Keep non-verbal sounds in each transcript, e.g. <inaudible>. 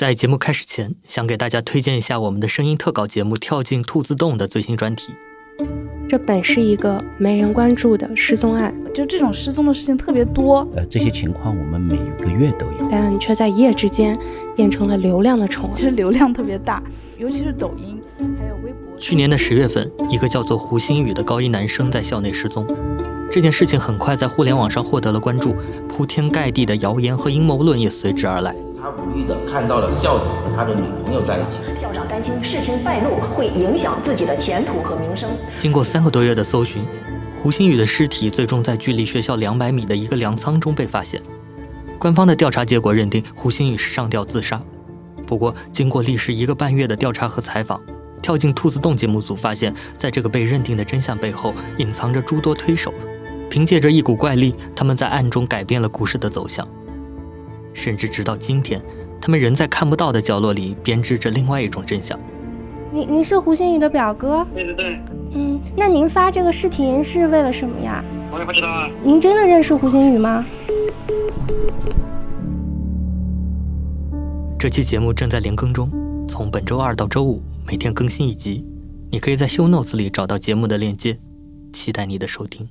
在节目开始前，想给大家推荐一下我们的声音特稿节目《跳进兔子洞》的最新专题。这本是一个没人关注的失踪案，就这种失踪的事情特别多。呃，这些情况我们每个月都有，但却在一夜之间变成了流量的宠儿。其实流量特别大，尤其是抖音，还有微博。去年的十月份，一个叫做胡鑫宇的高一男生在校内失踪。这件事情很快在互联网上获得了关注，铺天盖地的谣言和阴谋论也随之而来。他无意的看到了校长和他的女朋友在一起。校长担心事情败露会影响自己的前途和名声。经过三个多月的搜寻，胡鑫宇的尸体最终在距离学校两百米的一个粮仓中被发现。官方的调查结果认定胡鑫宇是上吊自杀。不过，经过历时一个半月的调查和采访，跳进兔子洞节目组发现，在这个被认定的真相背后，隐藏着诸多推手。凭借着一股怪力，他们在暗中改变了故事的走向。甚至直到今天，他们仍在看不到的角落里编织着另外一种真相。您您是胡星宇的表哥？对对对。嗯，那您发这个视频是为了什么呀？我也不知道啊。您真的认识胡星宇吗？这期节目正在连更中，从本周二到周五每天更新一集。你可以在 Show Notes 里找到节目的链接，期待你的收听。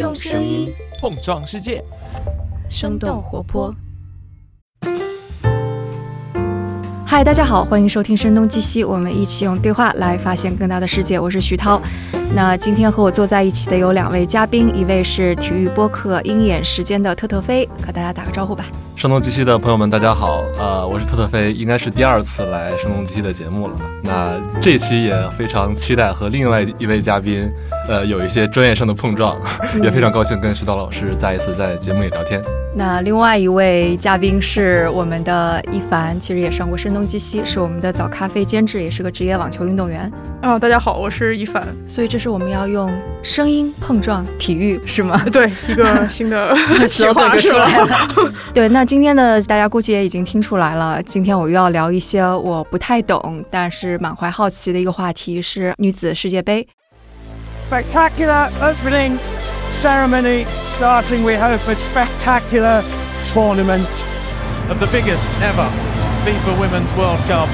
用声音碰撞世界，生动活泼。嗨，大家好，欢迎收听《声东击西》，我们一起用对话来发现更大的世界。我是徐涛。那今天和我坐在一起的有两位嘉宾，一位是体育播客《鹰眼时间》的特特飞，和大家打个招呼吧。声东击西的朋友们，大家好，呃，我是特特飞，应该是第二次来声东击西的节目了。那这期也非常期待和另外一位嘉宾，呃，有一些专业上的碰撞，<laughs> 也非常高兴跟徐涛老师再一次在节目里聊天。那另外一位嘉宾是我们的一凡，其实也上过声东击西，是我们的早咖啡监制，也是个职业网球运动员。啊，大家好，我是一凡。所以这是我们要用声音碰撞体育，是吗？<laughs> 对，一个新的 <laughs> 企划出来了。对，那今天的大家估计也已经听出来了，今天我又要聊一些我不太懂，但是满怀好奇的一个话题，是女子世界杯。spectacular opening ceremony starting, we hope, a spectacular tournament. Of the biggest ever FIFA Women's World Cup.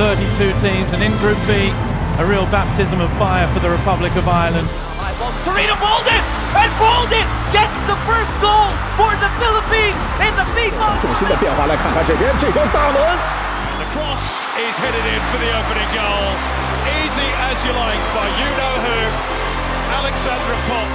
32 teams, and in Group B, a real baptism of fire for the Republic of Ireland. Serena Walden, and Walden gets the first goal for the Philippines in the FIFA. The cross is headed in for the opening goal. Easy as you like by you know who, Alexandra Pop.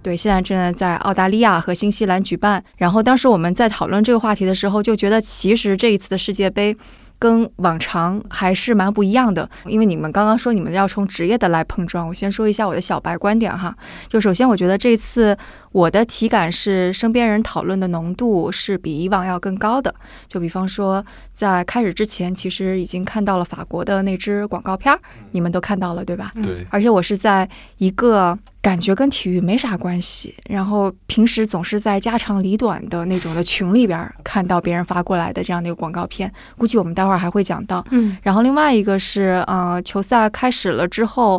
<laughs> 对，现在正在在澳大利亚和新西兰举办。然后当时我们在讨论这个话题的时候，就觉得其实这一次的世界杯。跟往常还是蛮不一样的，因为你们刚刚说你们要从职业的来碰撞，我先说一下我的小白观点哈。就首先，我觉得这次我的体感是身边人讨论的浓度是比以往要更高的。就比方说，在开始之前，其实已经看到了法国的那支广告片儿，你们都看到了对吧？对。而且我是在一个感觉跟体育没啥关系，然后平时总是在家长里短的那种的群里边看到别人发过来的这样的一个广告片，估计我们待会儿还会讲到。嗯。然后另外一个是，呃，球赛开始了之后，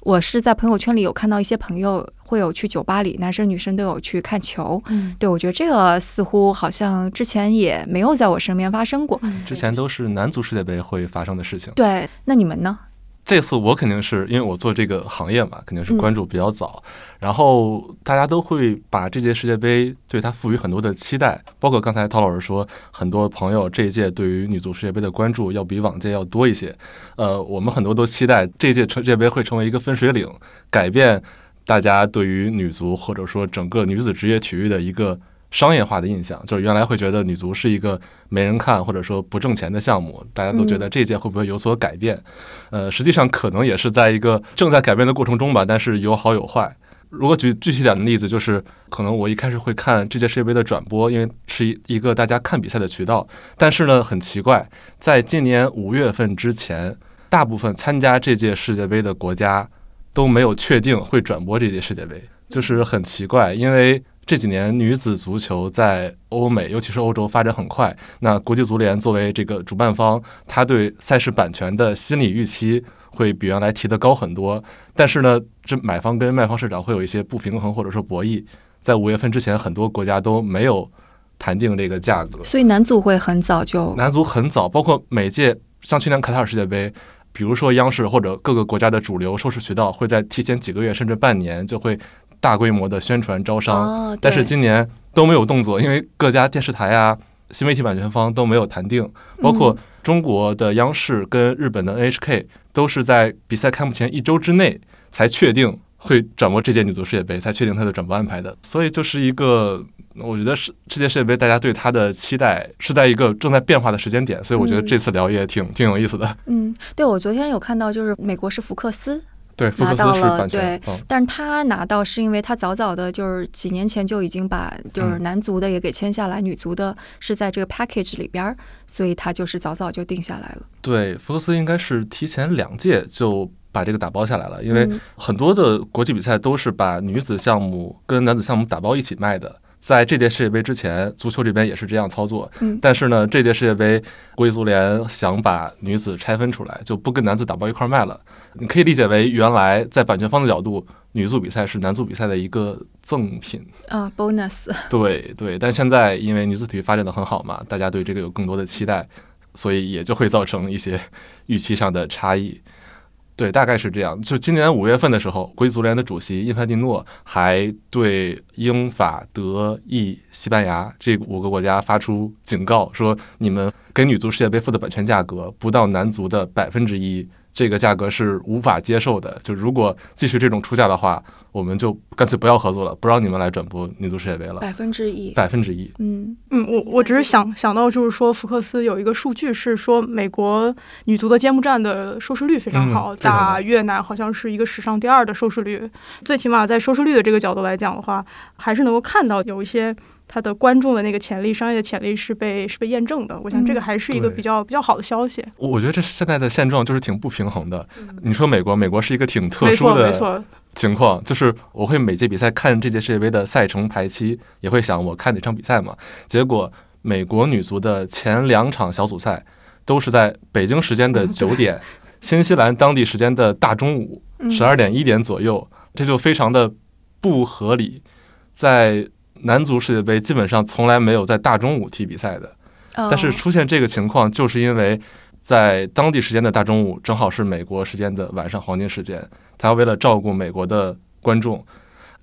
我是在朋友圈里有看到一些朋友会有去酒吧里，男生女生都有去看球。嗯。对，我觉得这个似乎好像之前也没有在我身边发生过。之前都是男足世界杯会发生的事情。对，那你们呢？这次我肯定是因为我做这个行业嘛，肯定是关注比较早，然后大家都会把这届世界杯对它赋予很多的期待，包括刚才陶老师说，很多朋友这一届对于女足世界杯的关注要比往届要多一些。呃，我们很多都期待这届世界杯会成为一个分水岭，改变大家对于女足或者说整个女子职业体育的一个。商业化的印象，就是原来会觉得女足是一个没人看或者说不挣钱的项目，大家都觉得这届会不会有所改变？呃，实际上可能也是在一个正在改变的过程中吧，但是有好有坏。如果举具体点的例子，就是可能我一开始会看这届世界杯的转播，因为是一一个大家看比赛的渠道，但是呢，很奇怪，在今年五月份之前，大部分参加这届世界杯的国家都没有确定会转播这届世界杯，就是很奇怪，因为。这几年女子足球在欧美，尤其是欧洲发展很快。那国际足联作为这个主办方，他对赛事版权的心理预期会比原来提的高很多。但是呢，这买方跟卖方市场会有一些不平衡或者说博弈。在五月份之前，很多国家都没有谈定这个价格，所以男足会很早就男足很早，包括每届像去年卡塔尔世界杯，比如说央视或者各个国家的主流收视渠道会在提前几个月甚至半年就会大规模的宣传招商，但是今年都没有动作，因为各家电视台啊、新媒体版权方都没有谈定，包括中国的央视跟日本的 NHK 都是在比赛开幕前一周之内才确定。会转播这届女足世界杯，才确定它的转播安排的，所以就是一个，我觉得世这届世界杯大家对它的期待是在一个正在变化的时间点，所以我觉得这次聊也挺挺有意思的。嗯，对，我昨天有看到，就是美国是福克斯，对，福克斯是版权，对，但是他拿到是因为他早早的，就是几年前就已经把就是男足的也给签下来，女足的是在这个 package 里边，所以他就是早早就定下来了。对，福克斯应该是提前两届就。把这个打包下来了，因为很多的国际比赛都是把女子项目跟男子项目打包一起卖的。在这届世界杯之前，足球这边也是这样操作。嗯但是呢，这届世界杯国际足联想把女子拆分出来，就不跟男子打包一块卖了。你可以理解为，原来在版权方的角度，女足比赛是男足比赛的一个赠品啊，bonus。对对，但现在因为女子体育发展的很好嘛，大家对这个有更多的期待，所以也就会造成一些预期上的差异。对，大概是这样。就今年五月份的时候，国际足联的主席因凡蒂诺还对英法德意西班牙这五个国家发出警告，说你们给女足世界杯付的版权价格不到男足的百分之一。这个价格是无法接受的。就如果继续这种出价的话，我们就干脆不要合作了，不让你们来转播女足世界杯了。百分之一，百分之一。嗯嗯，我我只是想想到，就是说福克斯有一个数据是说，美国女足的揭幕战的收视率非常好，打越南好像是一个史上第二的收视率。最起码在收视率的这个角度来讲的话，还是能够看到有一些。它的观众的那个潜力，商业的潜力是被是被验证的。我想这个还是一个比较比较好的消息。我觉得这现在的现状就是挺不平衡的。你说美国，美国是一个挺特殊的情况，就是我会每届比赛看这届世界杯的赛程排期，也会想我看哪场比赛嘛。结果美国女足的前两场小组赛都是在北京时间的九点，新西兰当地时间的大中午十二点一点左右，这就非常的不合理。在男足世界杯基本上从来没有在大中午踢比赛的，但是出现这个情况，就是因为在当地时间的大中午正好是美国时间的晚上黄金时间，他为了照顾美国的观众，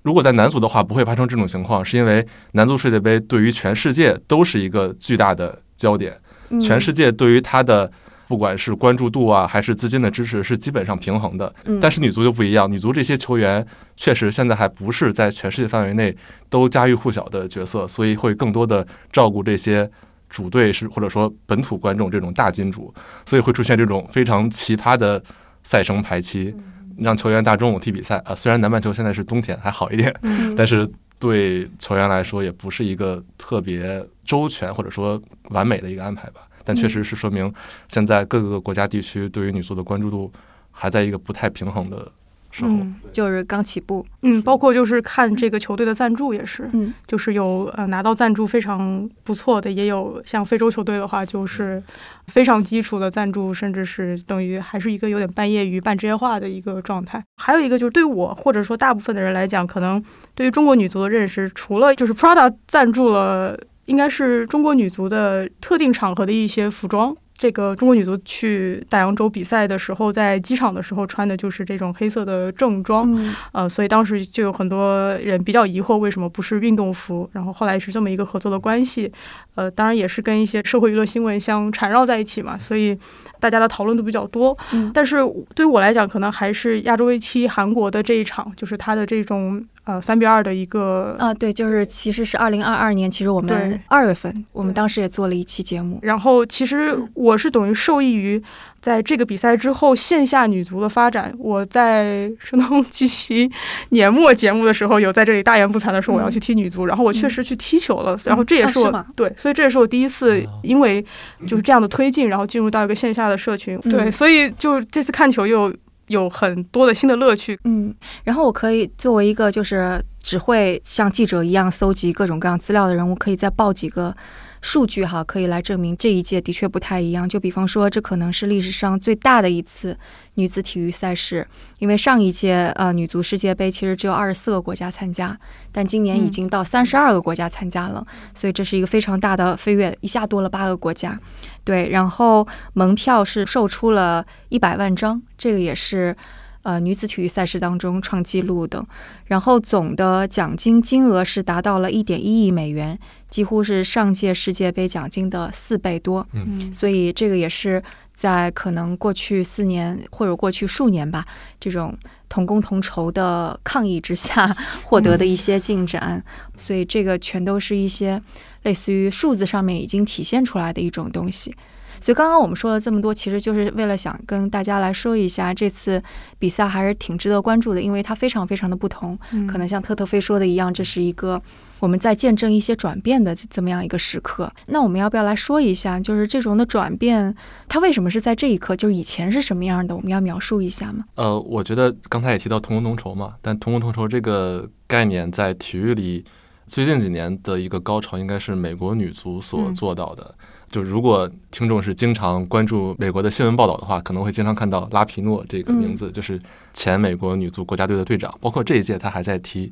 如果在男足的话不会发生这种情况，是因为男足世界杯对于全世界都是一个巨大的焦点，全世界对于他的。不管是关注度啊，还是资金的支持，是基本上平衡的。但是女足就不一样，女足这些球员确实现在还不是在全世界范围内都家喻户晓的角色，所以会更多的照顾这些主队是或者说本土观众这种大金主，所以会出现这种非常奇葩的赛程排期，让球员大中午踢比赛啊。虽然南半球现在是冬天还好一点，但是对球员来说也不是一个特别周全或者说完美的一个安排吧。但确实是说明，现在各个国家地区对于女足的关注度还在一个不太平衡的时候，就是刚起步。嗯，包括就是看这个球队的赞助也是，嗯，就是有呃拿到赞助非常不错的，也有像非洲球队的话，就是非常基础的赞助，甚至是等于还是一个有点半业余、半职业化的一个状态。还有一个就是对我或者说大部分的人来讲，可能对于中国女足的认识，除了就是 Prada 赞助了。应该是中国女足的特定场合的一些服装。这个中国女足去大洋洲比赛的时候，在机场的时候穿的就是这种黑色的正装，呃，所以当时就有很多人比较疑惑，为什么不是运动服？然后后来是这么一个合作的关系，呃，当然也是跟一些社会娱乐新闻相缠绕在一起嘛，所以大家的讨论都比较多。但是对于我来讲，可能还是亚洲杯踢韩国的这一场，就是他的这种。呃，三比二的一个啊，对，就是其实是二零二二年，其实我们二月份，我们当时也做了一期节目。然后，其实我是等于受益于在这个比赛之后线下女足的发展。我在声东击西年末节目的时候，有在这里大言不惭的说我要去踢女足，然后我确实去踢球了。然后这也是我对，所以这也是我第一次因为就是这样的推进，然后进入到一个线下的社群。对，所以就这次看球又。有很多的新的乐趣。嗯，然后我可以作为一个就是只会像记者一样搜集各种各样资料的人，我可以再报几个。数据哈可以来证明这一届的确不太一样。就比方说，这可能是历史上最大的一次女子体育赛事，因为上一届呃女足世界杯其实只有二十四个国家参加，但今年已经到三十二个国家参加了，所以这是一个非常大的飞跃，一下多了八个国家。对，然后门票是售出了一百万张，这个也是。呃，女子体育赛事当中创纪录的，然后总的奖金金额是达到了一点一亿美元，几乎是上届世界杯奖金的四倍多。嗯，所以这个也是在可能过去四年或者过去数年吧，这种同工同酬的抗议之下 <laughs> 获得的一些进展。所以这个全都是一些类似于数字上面已经体现出来的一种东西。所以刚刚我们说了这么多，其实就是为了想跟大家来说一下，这次比赛还是挺值得关注的，因为它非常非常的不同。可能像特特飞说的一样，这是一个我们在见证一些转变的这么样一个时刻。那我们要不要来说一下，就是这种的转变，它为什么是在这一刻？就是以前是什么样的？我们要描述一下吗？呃，我觉得刚才也提到同工同酬嘛，但同工同酬这个概念在体育里最近几年的一个高潮，应该是美国女足所做到的。就如果听众是经常关注美国的新闻报道的话，可能会经常看到拉皮诺这个名字，就是前美国女足国家队的队长，包括这一届他还在踢。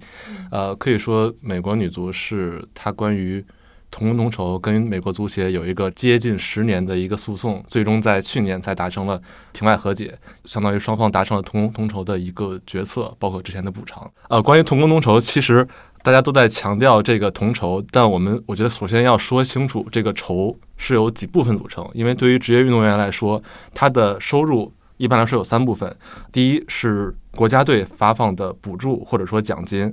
呃，可以说美国女足是他关于同工同酬跟美国足协有一个接近十年的一个诉讼，最终在去年才达成了庭外和解，相当于双方达成了同工同酬的一个决策，包括之前的补偿。呃，关于同工同酬，其实。大家都在强调这个同酬，但我们我觉得首先要说清楚，这个酬是由几部分组成。因为对于职业运动员来说，他的收入一般来说有三部分：第一是国家队发放的补助或者说奖金；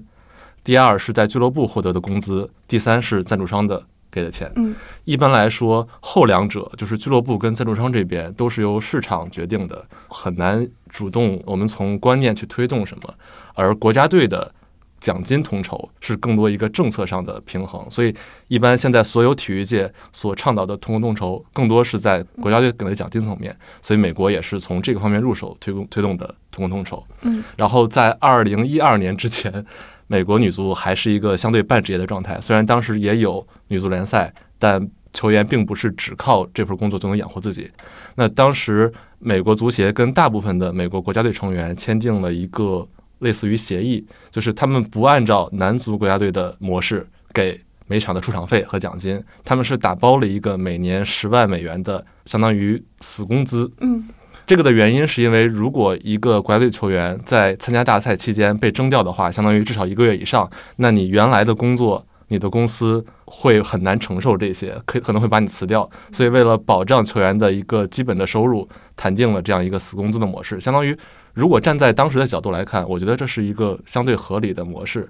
第二是在俱乐部获得的工资；第三是赞助商的给的钱。嗯，一般来说，后两者就是俱乐部跟赞助商这边都是由市场决定的，很难主动我们从观念去推动什么，而国家队的。奖金统筹是更多一个政策上的平衡，所以一般现在所有体育界所倡导的同工同酬，更多是在国家队给的奖金层面。所以美国也是从这个方面入手推动推动的同工同酬。嗯，然后在二零一二年之前，美国女足还是一个相对半职业的状态。虽然当时也有女足联赛，但球员并不是只靠这份工作就能养活自己。那当时美国足协跟大部分的美国国家队成员签订了一个。类似于协议，就是他们不按照男足国家队的模式给每场的出场费和奖金，他们是打包了一个每年十万美元的相当于死工资。嗯，这个的原因是因为如果一个国家队球员在参加大赛期间被征调的话，相当于至少一个月以上，那你原来的工作，你的公司会很难承受这些，可可能会把你辞掉。所以为了保障球员的一个基本的收入，谈定了这样一个死工资的模式，相当于。如果站在当时的角度来看，我觉得这是一个相对合理的模式。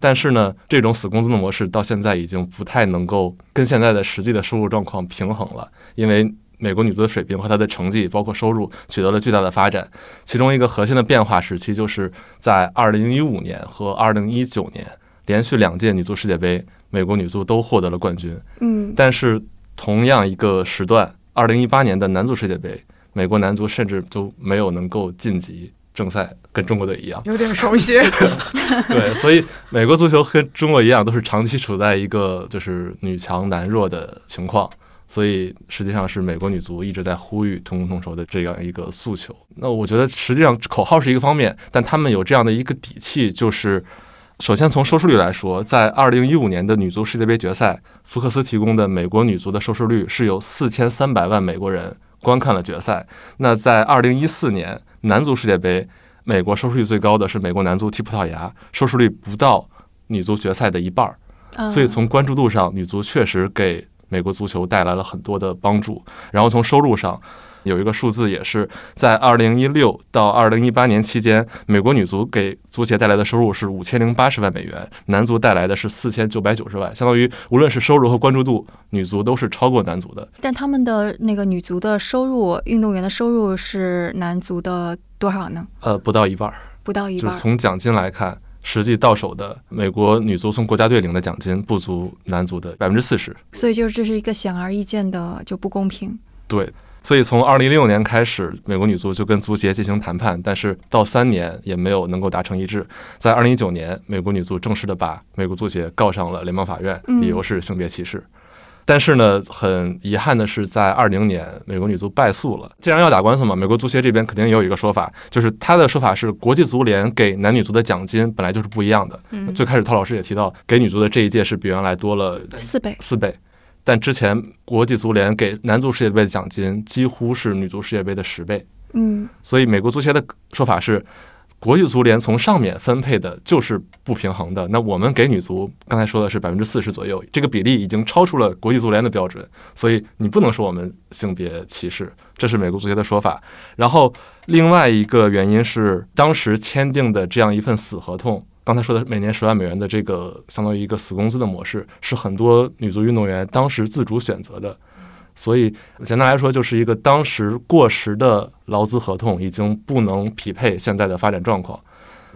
但是呢，这种死工资的模式到现在已经不太能够跟现在的实际的收入状况平衡了，因为美国女足的水平和她的成绩，包括收入取得了巨大的发展。其中一个核心的变化时期，就是在二零一五年和二零一九年连续两届女足世界杯，美国女足都获得了冠军。嗯，但是同样一个时段二零一八年的男足世界杯。美国男足甚至都没有能够晋级正赛，跟中国队一样，有点熟悉。<laughs> 对，所以美国足球跟中国一样，都是长期处在一个就是女强男弱的情况。所以实际上是美国女足一直在呼吁同工同酬的这样一个诉求。那我觉得实际上口号是一个方面，但他们有这样的一个底气，就是首先从收视率来说，在二零一五年的女足世界杯决赛，福克斯提供的美国女足的收视率是有四千三百万美国人。观看了决赛。那在二零一四年男足世界杯，美国收视率最高的是美国男足踢葡萄牙，收视率不到女足决赛的一半儿。所以从关注度上，女足确实给美国足球带来了很多的帮助。然后从收入上。有一个数字也是在二零一六到二零一八年期间，美国女足给足协带来的收入是五千零八十万美元，男足带来的是四千九百九十万，相当于无论是收入和关注度，女足都是超过男足的。但他们的那个女足的收入，运动员的收入是男足的多少呢？呃，不到一半儿，不到一半。就是从奖金来看，实际到手的美国女足从国家队领的奖金不足男足的百分之四十。所以就是这是一个显而易见的就不公平。对。所以从二零一六年开始，美国女足就跟足协进行谈判，但是到三年也没有能够达成一致。在二零一九年，美国女足正式的把美国足协告上了联邦法院，理由是性别歧视。但是呢，很遗憾的是，在二零年，美国女足败诉了。既然要打官司嘛，美国足协这边肯定也有一个说法，就是他的说法是，国际足联给男女足的奖金本来就是不一样的。嗯，最开始陶老师也提到，给女足的这一届是比原来多了四倍，四倍。但之前国际足联给男足世界杯的奖金几乎是女足世界杯的十倍。嗯，所以美国足协的说法是。国际足联从上面分配的就是不平衡的。那我们给女足刚才说的是百分之四十左右，这个比例已经超出了国际足联的标准，所以你不能说我们性别歧视，这是美国足协的说法。然后另外一个原因是，当时签订的这样一份死合同，刚才说的每年十万美元的这个相当于一个死工资的模式，是很多女足运动员当时自主选择的。所以简单来说，就是一个当时过时的劳资合同已经不能匹配现在的发展状况。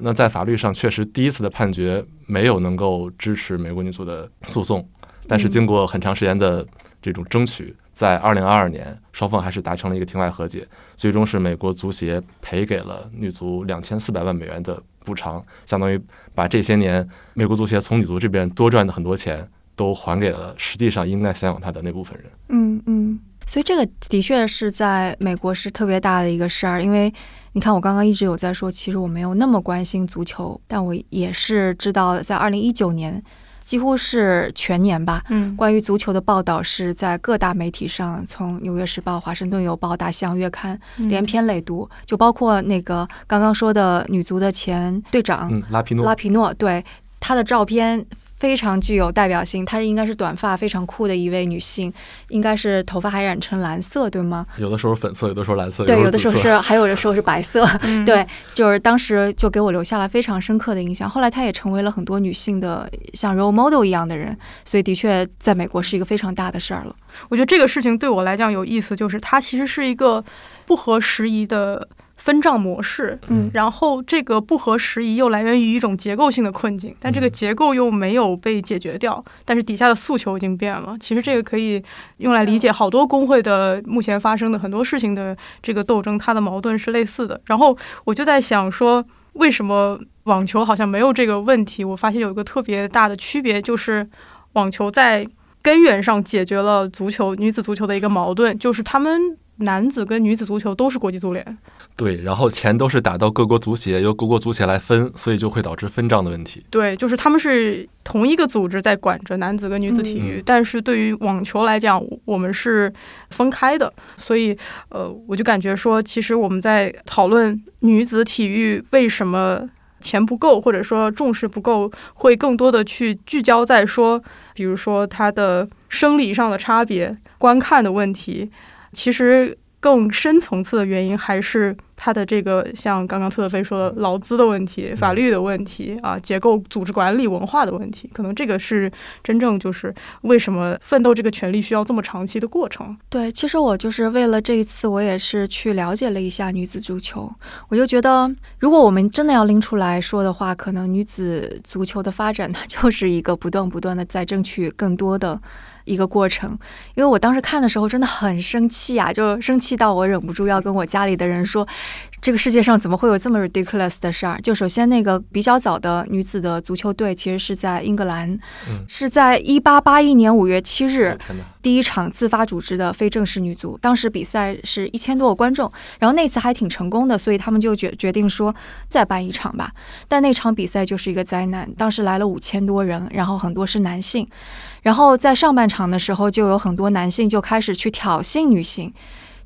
那在法律上，确实第一次的判决没有能够支持美国女足的诉讼，但是经过很长时间的这种争取，在二零二二年，双方还是达成了一个庭外和解，最终是美国足协赔给了女足两千四百万美元的补偿，相当于把这些年美国足协从女足这边多赚的很多钱。都还给了实际上应该赡养他的那部分人。嗯嗯，所以这个的确是在美国是特别大的一个事儿，因为你看我刚刚一直有在说，其实我没有那么关心足球，但我也是知道，在二零一九年几乎是全年吧，嗯，关于足球的报道是在各大媒体上，从《纽约时报》《华盛顿邮报》《大西洋月刊》连篇累牍，就包括那个刚刚说的女足的前队长拉皮诺，拉皮诺，对他的照片。非常具有代表性，她应该是短发、非常酷的一位女性，应该是头发还染成蓝色，对吗？有的时候粉色，有的时候蓝色，对，有的时候是，还有的时候是白色。<laughs> 对，就是当时就给我留下了非常深刻的印象。后来她也成为了很多女性的像 role model 一样的人，所以的确在美国是一个非常大的事儿了。我觉得这个事情对我来讲有意思，就是它其实是一个不合时宜的。分账模式，嗯，然后这个不合时宜又来源于一种结构性的困境，但这个结构又没有被解决掉，但是底下的诉求已经变了。其实这个可以用来理解好多工会的目前发生的很多事情的这个斗争，它的矛盾是类似的。然后我就在想说，为什么网球好像没有这个问题？我发现有一个特别大的区别，就是网球在根源上解决了足球女子足球的一个矛盾，就是他们。男子跟女子足球都是国际足联，对，然后钱都是打到各国足协，由各国足协来分，所以就会导致分账的问题。对，就是他们是同一个组织在管着男子跟女子体育，但是对于网球来讲，我们是分开的，所以呃，我就感觉说，其实我们在讨论女子体育为什么钱不够，或者说重视不够，会更多的去聚焦在说，比如说它的生理上的差别、观看的问题。其实更深层次的原因还是它的这个，像刚刚特德飞说的劳资的问题、法律的问题啊，结构、组织管理、文化的问题，可能这个是真正就是为什么奋斗这个权利需要这么长期的过程。对，其实我就是为了这一次，我也是去了解了一下女子足球，我就觉得，如果我们真的要拎出来说的话，可能女子足球的发展，它就是一个不断不断的在争取更多的。一个过程，因为我当时看的时候真的很生气啊，就生气到我忍不住要跟我家里的人说，这个世界上怎么会有这么 ridiculous 的事儿？就首先那个比较早的女子的足球队，其实是在英格兰，是在一八八一年五月七日第一场自发组织的非正式女足，当时比赛是一千多个观众，然后那次还挺成功的，所以他们就决决定说再办一场吧。但那场比赛就是一个灾难，当时来了五千多人，然后很多是男性。然后在上半场的时候，就有很多男性就开始去挑衅女性，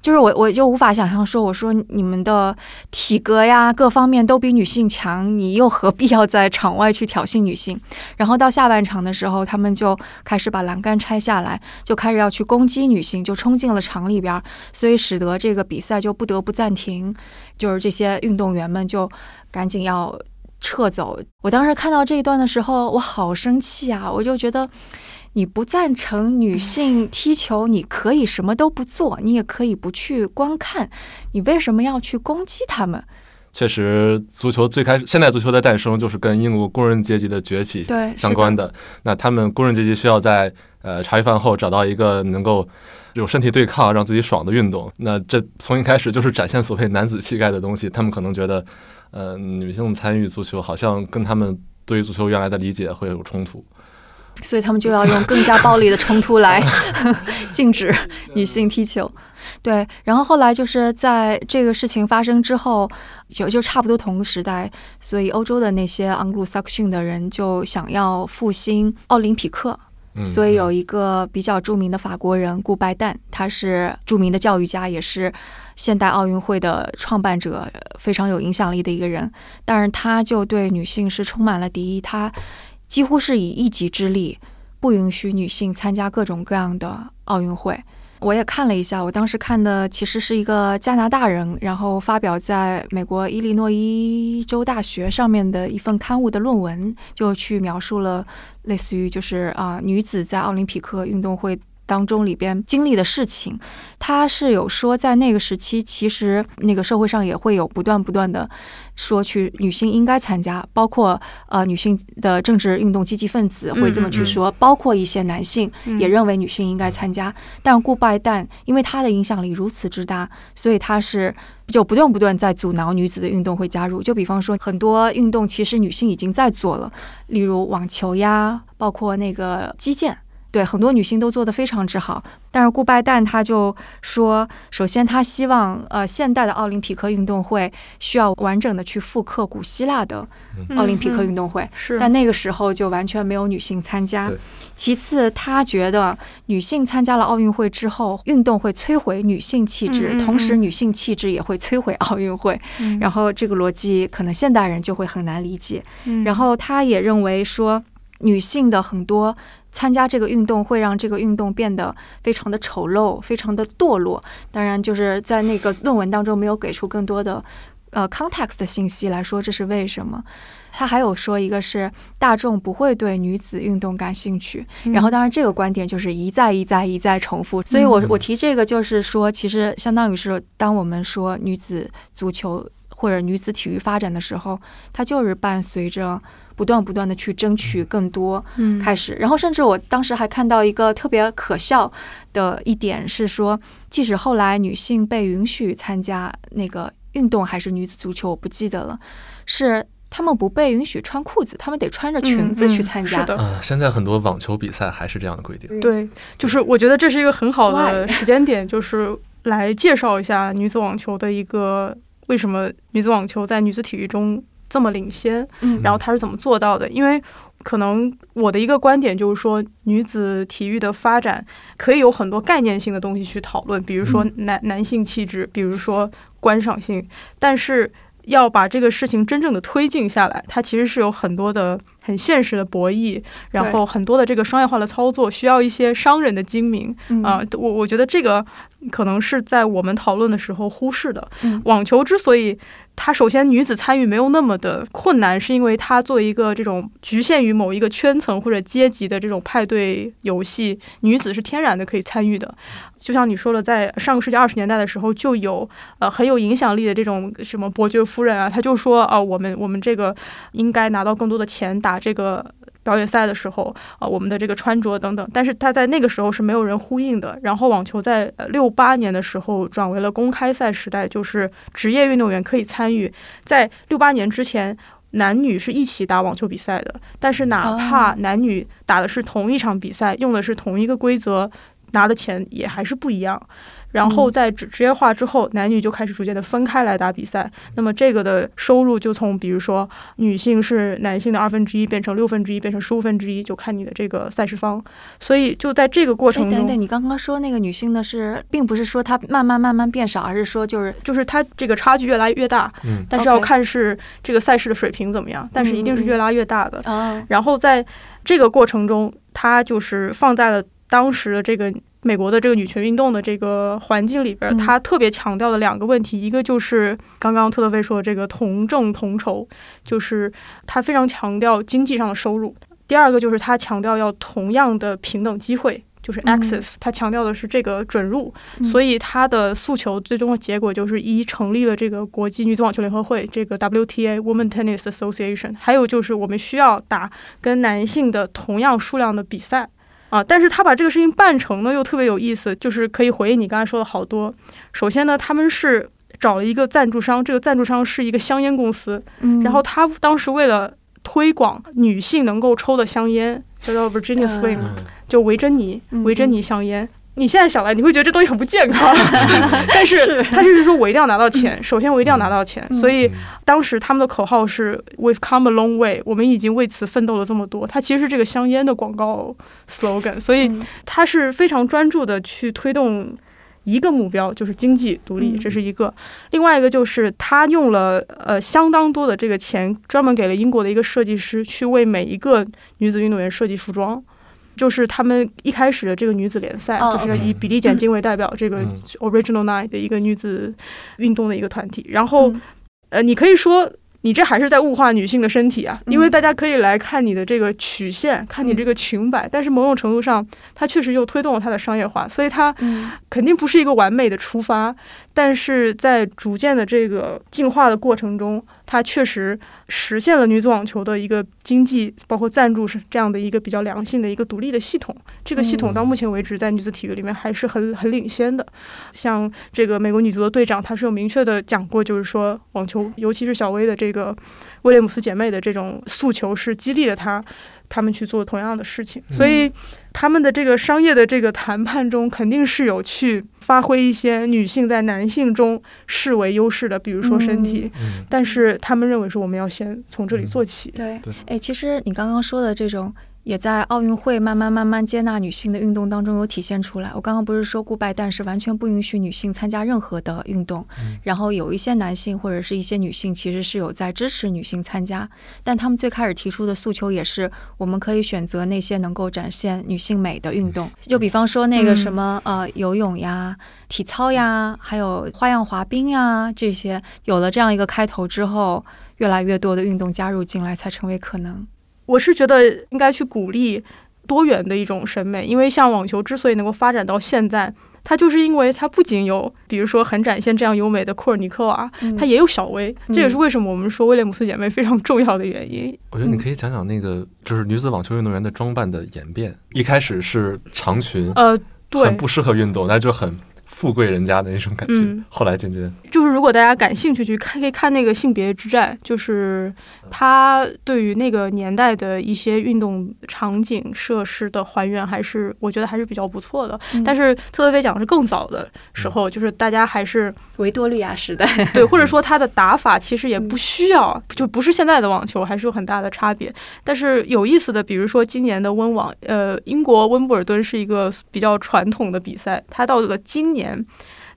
就是我我就无法想象说，我说你们的体格呀各方面都比女性强，你又何必要在场外去挑衅女性？然后到下半场的时候，他们就开始把栏杆拆下来，就开始要去攻击女性，就冲进了场里边，所以使得这个比赛就不得不暂停，就是这些运动员们就赶紧要撤走。我当时看到这一段的时候，我好生气啊！我就觉得。你不赞成女性踢球，你可以什么都不做，你也可以不去观看，你为什么要去攻击他们？确实，足球最开始，现代足球的诞生就是跟英国工人阶级的崛起相关的。那他们工人阶级需要在呃茶余饭后找到一个能够有身体对抗、让自己爽的运动。那这从一开始就是展现所谓男子气概的东西。他们可能觉得，呃，女性参与足球好像跟他们对于足球原来的理解会有冲突。所以他们就要用更加暴力的冲突来 <laughs> 禁止女性踢球，对。然后后来就是在这个事情发生之后，就就差不多同个时代，所以欧洲的那些盎格鲁撒克逊的人就想要复兴奥林匹克，所以有一个比较著名的法国人顾拜旦，他是著名的教育家，也是现代奥运会的创办者，非常有影响力的一个人。但是他就对女性是充满了敌意，他。几乎是以一己之力不允许女性参加各种各样的奥运会。我也看了一下，我当时看的其实是一个加拿大人，然后发表在美国伊利诺伊州大学上面的一份刊物的论文，就去描述了类似于就是啊女子在奥林匹克运动会。当中里边经历的事情，他是有说，在那个时期，其实那个社会上也会有不断不断的说去女性应该参加，包括呃女性的政治运动积极分子会这么去说，包括一些男性也认为女性应该参加。但顾拜旦因为他的影响力如此之大，所以他是就不断不断在阻挠女子的运动会加入。就比方说，很多运动其实女性已经在做了，例如网球呀，包括那个击剑。对很多女性都做得非常之好，但是顾拜旦他就说，首先他希望呃现代的奥林匹克运动会需要完整的去复刻古希腊的奥林匹克运动会，但那个时候就完全没有女性参加。其次，他觉得女性参加了奥运会之后，运动会摧毁女性气质，同时女性气质也会摧毁奥运会。然后这个逻辑可能现代人就会很难理解。然后他也认为说，女性的很多。参加这个运动会让这个运动变得非常的丑陋，非常的堕落。当然，就是在那个论文当中没有给出更多的呃 context 的信息来说这是为什么。他还有说一个是大众不会对女子运动感兴趣。然后，当然这个观点就是一再一再一再重复。所以我我提这个就是说，其实相当于是当我们说女子足球或者女子体育发展的时候，它就是伴随着。不断不断的去争取更多，开始，然后甚至我当时还看到一个特别可笑的一点是说，即使后来女性被允许参加那个运动，还是女子足球，我不记得了，是他们不被允许穿裤子，他们得穿着裙子去参加。嗯，现在很多网球比赛还是这样的规定。对，就是我觉得这是一个很好的时间点，就是来介绍一下女子网球的一个为什么女子网球在女子体育中。这么领先，然后他是怎么做到的？因为可能我的一个观点就是说，女子体育的发展可以有很多概念性的东西去讨论，比如说男男性气质，比如说观赏性，但是要把这个事情真正的推进下来，它其实是有很多的很现实的博弈，然后很多的这个商业化的操作，需要一些商人的精明啊。我我觉得这个可能是在我们讨论的时候忽视的。网球之所以。它首先女子参与没有那么的困难，是因为它作为一个这种局限于某一个圈层或者阶级的这种派对游戏，女子是天然的可以参与的。就像你说了，在上个世纪二十年代的时候，就有呃很有影响力的这种什么伯爵夫人啊，他就说啊，我们我们这个应该拿到更多的钱打这个。表演赛的时候，啊，我们的这个穿着等等，但是他在那个时候是没有人呼应的。然后网球在六八年的时候转为了公开赛时代，就是职业运动员可以参与。在六八年之前，男女是一起打网球比赛的，但是哪怕男女打的是同一场比赛，用的是同一个规则，拿的钱也还是不一样。然后在职职业化之后，男女就开始逐渐的分开来打比赛。那么这个的收入就从比如说女性是男性的二分之一变成六分之一，变成十五分之一，就看你的这个赛事方。所以就在这个过程中，等等，你刚刚说那个女性的是，并不是说她慢慢慢慢变少，而是说就是就是她这个差距越来越大。嗯。但是要看是这个赛事的水平怎么样，但是一定是越拉越大的。然后在这个过程中，它就是放在了当时的这个。美国的这个女权运动的这个环境里边，他特别强调的两个问题，一个就是刚刚特德菲说的这个同挣同酬，就是他非常强调经济上的收入；第二个就是他强调要同样的平等机会。就是 access，它强调的是这个准入，所以它的诉求最终的结果就是一成立了这个国际女子网球联合会，这个 WTA Women Tennis Association，还有就是我们需要打跟男性的同样数量的比赛啊。但是他把这个事情办成呢，又特别有意思，就是可以回应你刚才说的好多。首先呢，他们是找了一个赞助商，这个赞助商是一个香烟公司，然后他当时为了推广女性能够抽的香烟，叫做 Virginia Slim，就维珍妮维珍妮香烟。你现在想来，你会觉得这东西很不健康，<laughs> <laughs> 但是他就是说我一定要拿到钱。首先我一定要拿到钱，所以当时他们的口号是 "We've come a long way"，我们已经为此奋斗了这么多。它其实是这个香烟的广告 slogan，所以他是非常专注的去推动一个目标，就是经济独立，这是一个。另外一个就是他用了呃相当多的这个钱，专门给了英国的一个设计师去为每一个女子运动员设计服装。就是他们一开始的这个女子联赛，就是以比利简金为代表这个 Original Nine 的一个女子运动的一个团体。然后，呃，你可以说你这还是在物化女性的身体啊，因为大家可以来看你的这个曲线，看你这个裙摆。但是某种程度上，它确实又推动了它的商业化，所以它肯定不是一个完美的出发。但是在逐渐的这个进化的过程中，它确实。实现了女子网球的一个经济，包括赞助是这样的一个比较良性的一个独立的系统。这个系统到目前为止在女子体育里面还是很很领先的。像这个美国女足的队长，她是有明确的讲过，就是说网球，尤其是小威的这个威廉姆斯姐妹的这种诉求，是激励了她。他们去做同样的事情，所以他们的这个商业的这个谈判中，肯定是有去发挥一些女性在男性中视为优势的，比如说身体。但是他们认为说，我们要先从这里做起。对，哎，其实你刚刚说的这种。也在奥运会慢慢慢慢接纳女性的运动当中有体现出来。我刚刚不是说顾拜旦是完全不允许女性参加任何的运动，然后有一些男性或者是一些女性其实是有在支持女性参加，但他们最开始提出的诉求也是我们可以选择那些能够展现女性美的运动，就比方说那个什么呃游泳呀、体操呀，还有花样滑冰呀这些，有了这样一个开头之后，越来越多的运动加入进来才成为可能。我是觉得应该去鼓励多元的一种审美，因为像网球之所以能够发展到现在，它就是因为它不仅有，比如说很展现这样优美的库尔尼科娃，它也有小威，这也是为什么我们说威廉姆斯姐妹非常重要的原因。我觉得你可以讲讲那个，就是女子网球运动员的装扮的演变，一开始是长裙，呃，对，很不适合运动，那就很。富贵人家的那种感觉，后来渐渐就是，如果大家感兴趣去看，可以看那个性别之战，就是他对于那个年代的一些运动场景设施的还原，还是我觉得还是比较不错的。但是特德菲讲的是更早的时候，就是大家还是维多利亚时代，<laughs> 对，或者说他的打法其实也不需要，就不是现在的网球，还是有很大的差别。但是有意思的，比如说今年的温网，呃，英国温布尔顿是一个比较传统的比赛，它到了今年。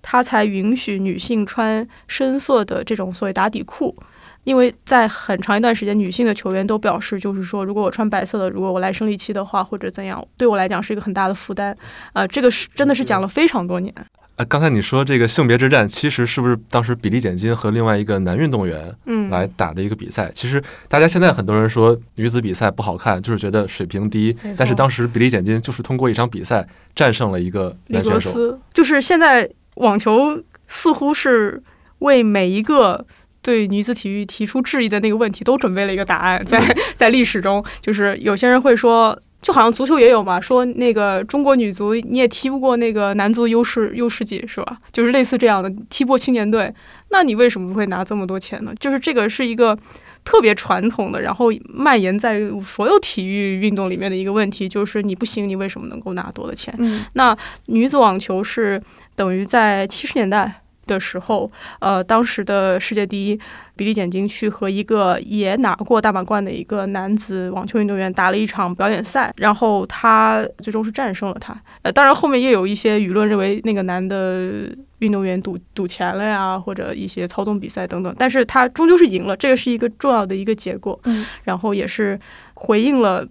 他才允许女性穿深色的这种所谓打底裤，因为在很长一段时间，女性的球员都表示，就是说，如果我穿白色的，如果我来生理期的话，或者怎样，对我来讲是一个很大的负担。啊，这个是真的是讲了非常多年。啊，刚才你说这个性别之战，其实是不是当时比利简金和另外一个男运动员嗯来打的一个比赛？其实大家现在很多人说女子比赛不好看，就是觉得水平低。但是当时比利简金就是通过一场比赛战胜了一个男选手。就是现在。网球似乎是为每一个对女子体育提出质疑的那个问题都准备了一个答案。在 <laughs> 在历史中，就是有些人会说，就好像足球也有嘛，说那个中国女足你也踢不过那个男足优势优势级是吧？就是类似这样的踢不过青年队，那你为什么会拿这么多钱呢？就是这个是一个。特别传统的，然后蔓延在所有体育运动里面的一个问题，就是你不行，你为什么能够拿多的钱？那女子网球是等于在七十年代的时候，呃，当时的世界第一。比利简金去和一个也拿过大满贯的一个男子网球运动员打了一场表演赛，然后他最终是战胜了他。呃，当然后面也有一些舆论认为那个男的运动员赌赌钱了呀，或者一些操纵比赛等等，但是他终究是赢了，这个是一个重要的一个结果。嗯，然后也是回应了。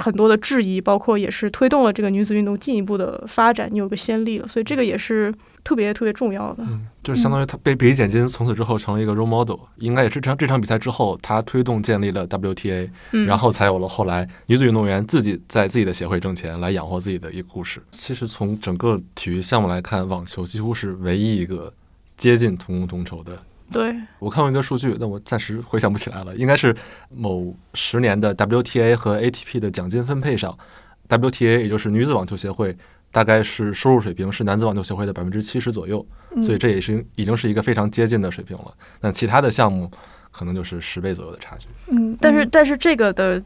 很多的质疑，包括也是推动了这个女子运动进一步的发展，你有个先例了，所以这个也是特别特别重要的。嗯，就是相当于他被比利简金从此之后成了一个 role model，应该也是这场这场比赛之后，他推动建立了 WTA，嗯然后才有了后来女子运动员自己在自己的协会挣钱来养活自己的一个故事。其实从整个体育项目来看，网球几乎是唯一一个接近同工同酬的。对，我看过一个数据，但我暂时回想不起来了，应该是某十年的 WTA 和 ATP 的奖金分配上，WTA 也就是女子网球协会，大概是收入水平是男子网球协会的百分之七十左右，嗯所以这也是已经是一个非常接近的水平了。那其他的项目可能就是十倍左右的差距。嗯，但是但是这个的，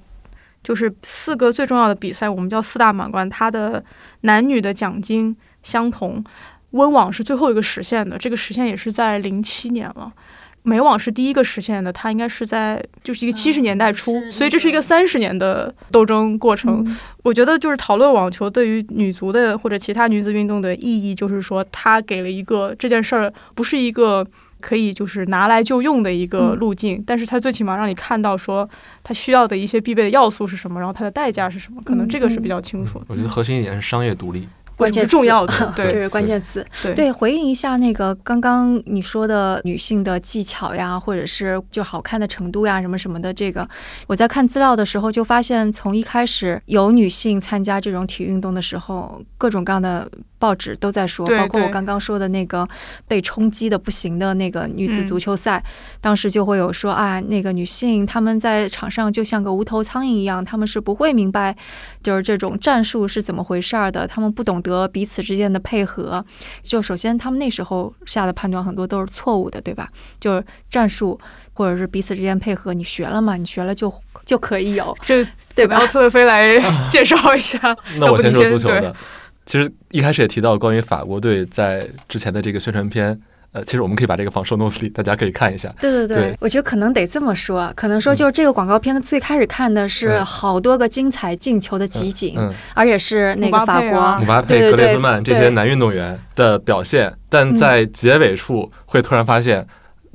就是四个最重要的比赛，我们叫四大满贯，它的男女的奖金相同。温网是最后一个实现的，这个实现也是在零七年了。美网是第一个实现的，它应该是在就是一个七十年代初，所以这是一个三十年的斗争过程。我觉得就是讨论网球对于女足的或者其他女子运动的意义，就是说它给了一个这件事儿不是一个可以就是拿来就用的一个路径，但是它最起码让你看到说它需要的一些必备的要素是什么，然后它的代价是什么，可能这个是比较清楚的。我觉得核心一点是商业独立。关 <laughs> 键词重要的，对，这是关键词。对回应一下那个刚刚你说的女性的技巧呀，或者是就好看的程度呀，什么什么的。这个我在看资料的时候就发现，从一开始有女性参加这种体育运动的时候，各种各样的报纸都在说，包括我刚刚说的那个被冲击的不行的那个女子足球赛，当时就会有说啊，那个女性她们在场上就像个无头苍蝇一样，她们是不会明白就是这种战术是怎么回事儿的，她们不懂得彼此之间的配合。就首先他们那时候下的判断很多都是错误的，对吧？就是战术或者是彼此之间配合，你学了嘛？你学了就就可以有，这对吧？然后特菲来介绍一下。<laughs> 那我先说足球对的。其实一开始也提到关于法国队在之前的这个宣传片，呃，其实我们可以把这个放 show notes 里，大家可以看一下。对对对，对。我觉得可能得这么说，可能说就是这个广告片最开始看的是嗯。好多个精彩进球的集锦，嗯嗯。而且是那个法国、啊。姆巴佩、格列兹曼这些男运动员的表现，但在结尾处会突然发现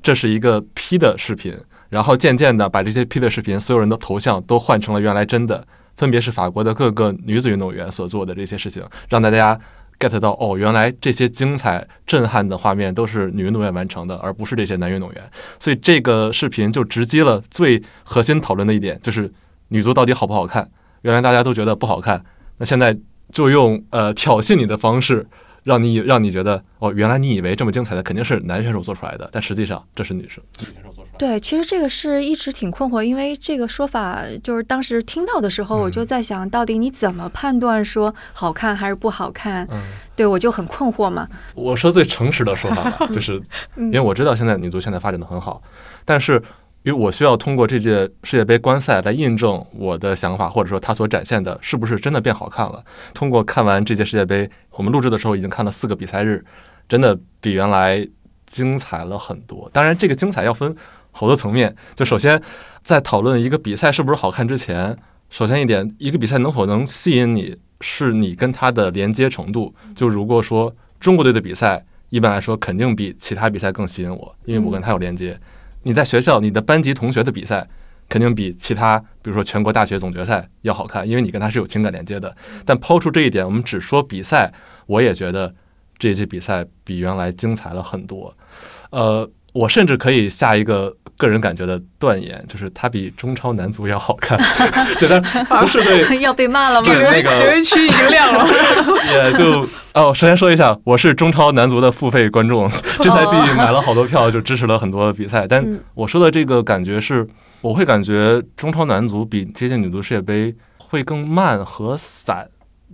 这是一个 P 的视频，然后渐渐的把这些 P 的视频所有人的头像都换成了原来真的，分别是法国的各个女子运动员所做的这些事情，让大家 get 到哦，原来这些精彩震撼的画面都是女运动员完成的，而不是这些男运动员。所以这个视频就直击了最核心讨论的一点，就是女足到底好不好看？原来大家都觉得不好看，那现在就用呃挑衅你的方式，让你让你觉得哦，原来你以为这么精彩的肯定是男选手做出来的，但实际上这是女生女选手做出来的。对，其实这个是一直挺困惑，因为这个说法就是当时听到的时候，我就在想到底你怎么判断说好看还是不好看？嗯，对我就很困惑嘛。我说最诚实的说法吧，<laughs> 就是嗯因为我知道现在女足现在发展的很好，但是因为我需要通过这届世界杯观赛来印证我的想法，或者说它所展现的是不是真的变好看了。通过看完这届世界杯，我们录制的时候已经看了四个比赛日，真的比原来精彩了很多。当然，这个精彩要分好多层面。就首先，在讨论一个比赛是不是好看之前，首先一点，一个比赛能否能吸引你，是你跟它的连接程度。就如果说中国队的比赛，一般来说肯定比其他比赛更吸引我，因为我跟他有连接。你在学校，你的班级同学的比赛，肯定比其他，比如说全国大学总决赛要好看，因为你跟他是有情感连接的。但抛出这一点，我们只说比赛，我也觉得这一届比赛比原来精彩了很多。呃，我甚至可以下一个个人感觉的断言，就是他比中超男足要好看。<laughs> 对，但 <laughs> 不是对 <laughs> 要被骂了吗？对那个留言区已经亮了。也就哦，首先说一下，我是中超男足的付费观众，这赛季买了好多票，就支持了很多比赛。但我说的这个感觉是，我会感觉中超男足比这届女足世界杯会更慢和散。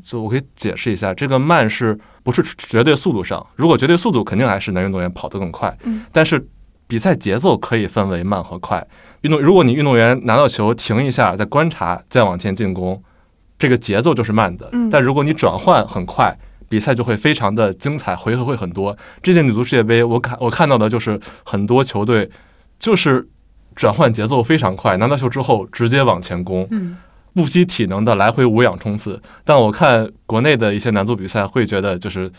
就我可以解释一下，这个慢是不是绝对速度上？如果绝对速度，肯定还是男运动员跑得更快。嗯，但是比赛节奏可以分为慢和快。运动，如果你运动员拿到球停一下，再观察，再往前进攻，这个节奏就是慢的。嗯但如果你转换很快，比赛就会非常的精彩，回合会很多。这届女足世界杯，我看我看到的就是很多球队就是转换节奏非常快，拿到球之后直接往前攻。嗯。不惜体能的来回无氧冲刺，但我看国内的一些男足比赛，会觉得就是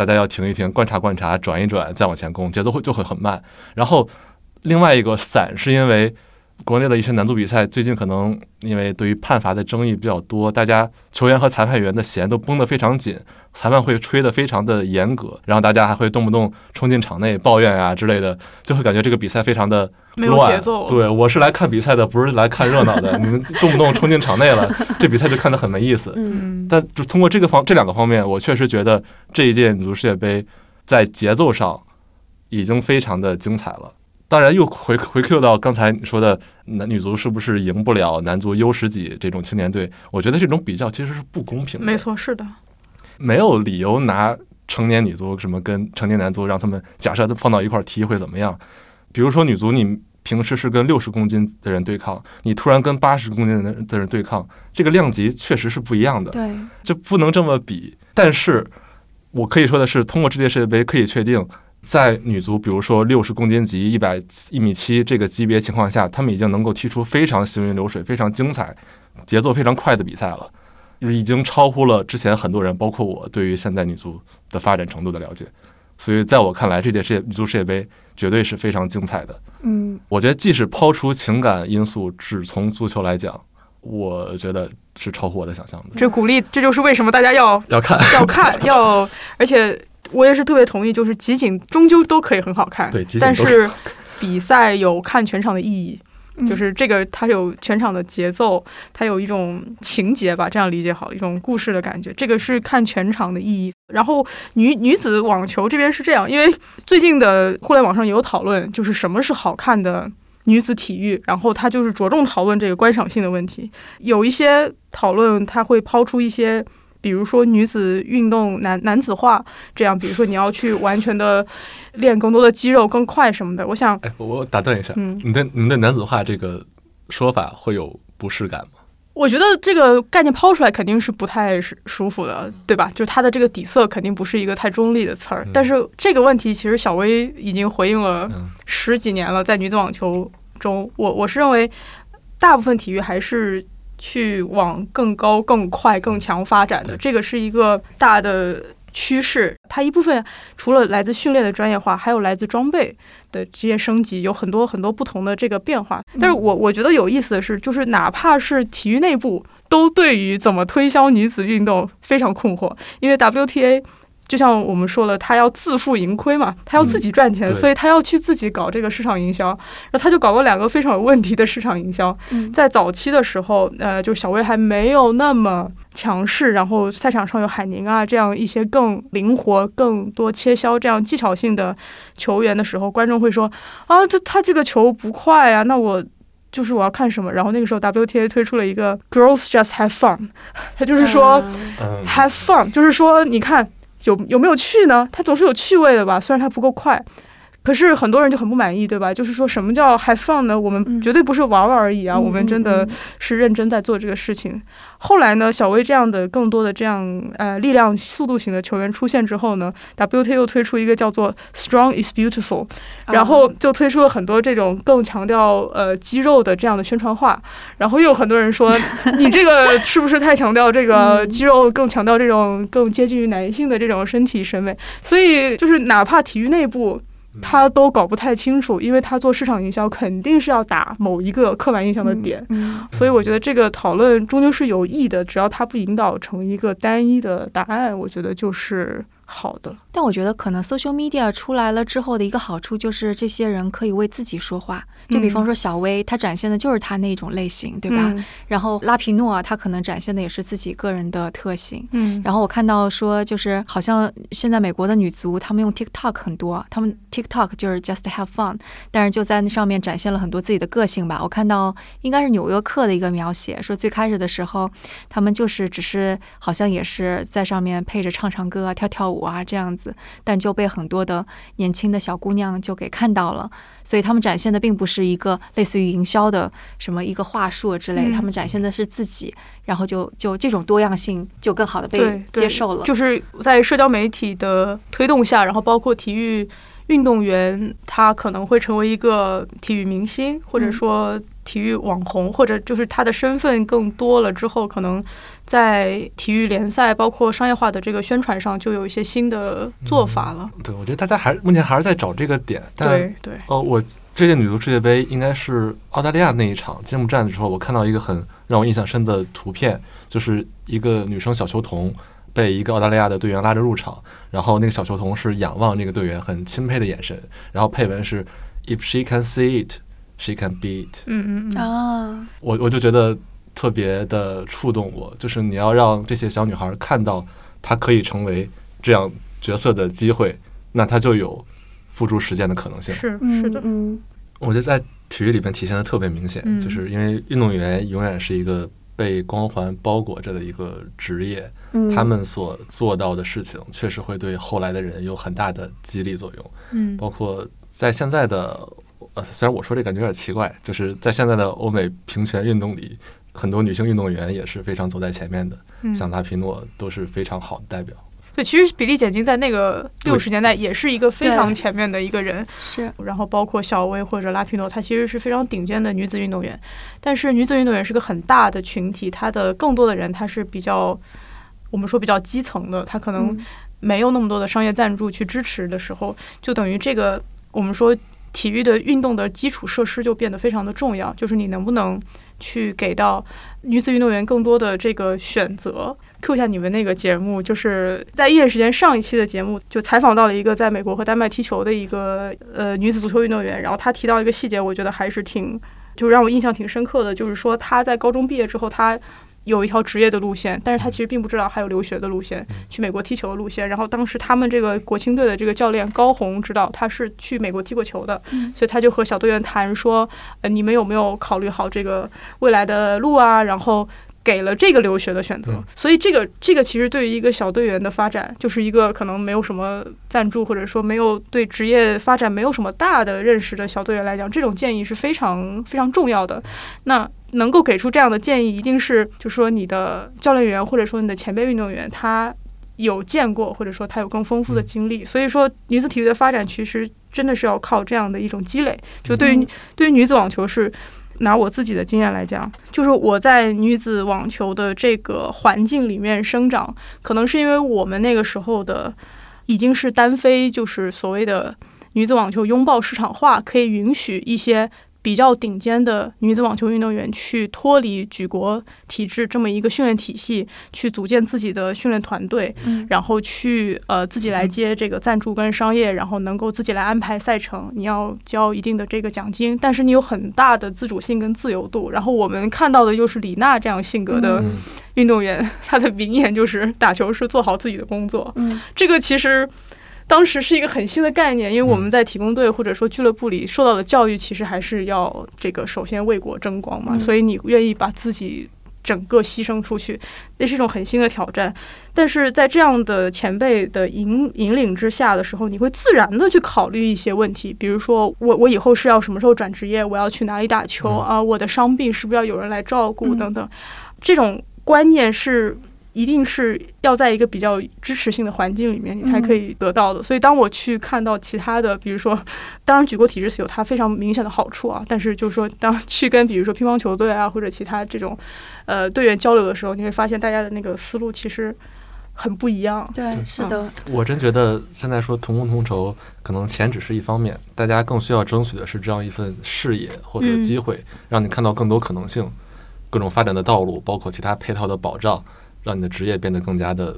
大家要停一停，观察观察，转一转，再往前攻，节奏会就会很慢。然后另外一个散是因为国内的一些男足比赛，最近可能因为对于判罚的争议比较多，大家球员和裁判员的弦都绷得非常紧，裁判会吹得非常的严格，然后大家还会动不动冲进场内抱怨啊之类的，就会感觉这个比赛非常的没有节奏。对，我是来看比赛的，不是来看热闹的。<laughs> 你们动不动冲进场内了，这比赛就看得很没意思。嗯，但就通过这个方这两个方面，我确实觉得这一届女足世界杯在节奏上已经非常的精彩了。当然，又回回 Q 到刚才你说的男女足是不是赢不了男足 U 十几这种青年队？我觉得这种比较其实是不公平的。没错，是的，没有理由拿成年女足什么跟成年男足让他们假设放到一块踢会怎么样？比如说女足，你平时是跟六十公斤的人对抗，你突然跟八十公斤的的人对抗，这个量级确实是不一样的。对，就不能这么比。但是我可以说的是，通过这届世界杯可以确定。在女足，比如说六十公斤级、一百一米七这个级别情况下，他们已经能够踢出非常行云流水、非常精彩、节奏非常快的比赛了，已经超乎了之前很多人，包括我对于现在女足的发展程度的了解。所以，在我看来，这届世界女足世界杯绝对是非常精彩的。嗯，我觉得即使抛出情感因素，只从足球来讲，我觉得是超乎我的想象的。这鼓励，这就是为什么大家要要看、要看、要，<laughs> 而且。我也是特别同意，就是集锦终究都可以很好看，对，但是比赛有看全场的意义，就是这个它有全场的节奏，它有一种情节吧，这样理解好，一种故事的感觉，这个是看全场的意义。然后女女子网球这边是这样，因为最近的互联网上也有讨论，就是什么是好看的女子体育，然后它就是着重讨论这个观赏性的问题，有一些讨论它会抛出一些。比如说女子运动男男子化这样，比如说你要去完全的练更多的肌肉更快什么的，我想，哎，我打断一下，嗯，你的你的男子化这个说法会有不适感吗？我觉得这个概念抛出来肯定是不太舒服的，对吧？就它的这个底色肯定不是一个太中立的词儿。但是这个问题其实小薇已经回应了十几年了，在女子网球中，我我是认为大部分体育还是。去往更高、更快、更强发展的，这个是一个大的趋势。它一部分除了来自训练的专业化，还有来自装备的这些升级，有很多很多不同的这个变化。但是我我觉得有意思的是，就是哪怕是体育内部，都对于怎么推销女子运动非常困惑，因为 WTA。就像我们说了，他要自负盈亏嘛，他要自己赚钱，所以他要去自己搞这个市场营销。然后他就搞过两个非常有问题的市场营销。在早期的时候，呃，就小威还没有那么强势，然后赛场上有海宁啊这样一些更灵活、更多切削这样技巧性的球员的时候，观众会说啊，这他这个球不快啊，那我就是我要看什么？然后那个时候 WTA 推出了一个 Girls Just Have Fun，他就是说 Have Fun，就是说你看。有有没有趣呢？它总是有趣味的吧，虽然它不够快。可是很多人就很不满意，对吧？就是说什么叫 have fun 呢？我们绝对不是玩玩而已啊，我们真的是认真在做这个事情。后来呢，小威这样的更多的这样呃力量、速度型的球员出现之后呢，WTA 又推出一个叫做 strong is beautiful，然后就推出了很多这种更强调呃肌肉的这样的宣传画。然后又有很多人说，<laughs> 你这个是不是太强调这个肌肉，更强调这种更接近于男性的这种身体审美？所以就是哪怕体育内部。他都搞不太清楚，因为他做市场营销肯定是要打某一个刻板印象的点，所以我觉得这个讨论终究是有益的，只要他不引导成一个单一的答案，我觉得就是好的。但我觉得可能 social media 出来了之后的一个好处就是这些人可以为自己说话。就比方说小薇，她展现的就是她那种类型，对吧？然后拉皮诺，她可能展现的也是自己个人的特性。嗯。然后我看到说，就是好像现在美国的女足，她们用 TikTok 很多，她们 TikTok 就是 just have fun，但是就在那上面展现了很多自己的个性吧。我看到应该是纽约客的一个描写，说最开始的时候，他们就是只是好像也是在上面配着唱唱歌、跳跳舞啊这样子。但就被很多的年轻的小姑娘就给看到了，所以他们展现的并不是一个类似于营销的什么一个话术之类，他们展现的是自己，然后就就这种多样性就更好的被接受了。就是在社交媒体的推动下，然后包括体育运动员，他可能会成为一个体育明星，或者说。体育网红，或者就是他的身份更多了之后，可能在体育联赛，包括商业化的这个宣传上，就有一些新的做法了。对，我觉得大家还目前还是在找这个点。对对。哦，我这届女足世界杯应该是澳大利亚那一场揭幕战的时候，我看到一个很让我印象深的图片，就是一个女生小球童被一个澳大利亚的队员拉着入场，然后那个小球童是仰望那个队员很钦佩的眼神，然后配文是 “If she can see it, she can beat”。嗯嗯嗯。啊，我我就觉得特别的触动我，就是你要让这些小女孩看到她可以成为这样角色的机会，那她就有付诸实践的可能性。是是的，嗯，我觉得在体育里边体现的特别明显，嗯。就是因为运动员永远是一个被光环包裹着的一个职业，嗯。他们所做到的事情确实会对后来的人有很大的激励作用。嗯。包括在现在的呃，虽然我说这感觉有点奇怪，就是在现在的欧美平权运动里，很多女性运动员也是非常走在前面的，嗯像拉皮诺都是非常好的代表。对，其实比利简金在那个六十年代也是一个非常前面的一个人，是，然后包括小威或者拉皮诺，她其实是非常顶尖的女子运动员。但是女子运动员是个很大的群体，她的更多的人她是比较，我们说比较基层的，她可能嗯没有那么多的商业赞助去支持的时候，就等于这个我们说体育的运动的基础设施就变得非常的重要，就是你能不能去给到女子运动员更多的这个选择。Q 一下你们那个节目，就是在一夜时间上一期的节目，就采访到了一个在美国和丹麦踢球的一个呃女子足球运动员，然后她提到一个细节，我觉得还是挺就让我印象挺深刻的，就是说她在高中毕业之后，她有一条职业的路线，但是他其实并不知道还有留学的路线，去美国踢球的路线。然后当时他们这个国青队的这个教练高红知道他是去美国踢过球的，嗯所以他就和小队员谈说，呃，你们有没有考虑好这个未来的路啊？然后。给了这个留学的选择，所以这个这个其实对于一个小队员的发展，就是一个可能没有什么赞助，或者说没有对职业发展没有什么大的认识的小队员来讲，这种建议是非常非常重要的。那能够给出这样的建议，一定是就是说你的教练员或者说你的前辈运动员他有见过，或者说他有更丰富的经历。所以说，女子体育的发展其实真的是要靠这样的一种积累。就对于对于女子网球是。拿我自己的经验来讲，就是我在女子网球的这个环境里面生长，可能是因为我们那个时候的已经是单飞，就是所谓的女子网球拥抱市场化，可以允许一些比较顶尖的女子网球运动员去脱离举国体制这么一个训练体系，去组建自己的训练团队，嗯然后去呃自己来接这个赞助跟商业，然后能够自己来安排赛程，你要交一定的这个奖金，但是你有很大的自主性跟自由度。然后我们看到的又是李娜这样性格的运动员，她的名言就是打球是做好自己的工作。嗯，这个其实。当时是一个很新的概念，因为我们在体工队或者说俱乐部里受到的教育，其实还是要这个首先为国争光嘛，嗯所以你愿意把自己整个牺牲出去，那是一种很新的挑战。但是在这样的前辈的引引领之下的时候，你会自然的去考虑一些问题，比如说我我以后是要什么时候转职业，我要去哪里打球啊，我的伤病是不是要有人来照顾等等，这种观念是。一定是要在一个比较支持性的环境里面，你才可以得到的。所以，当我去看到其他的，比如说，<laughs> 当然举国体制是有它非常明显的好处啊，但是就是说，当去跟比如说乒乓球队啊或者其他这种呃队员交流的时候，你会发现大家的那个思路其实很不一样。对，是的。我真觉得现在说同工同酬，可能钱只是一方面，大家更需要争取的是这样一份视野或者机会，让你看到更多可能性、各种发展的道路，包括其他配套的保障。让你的职业变得更加的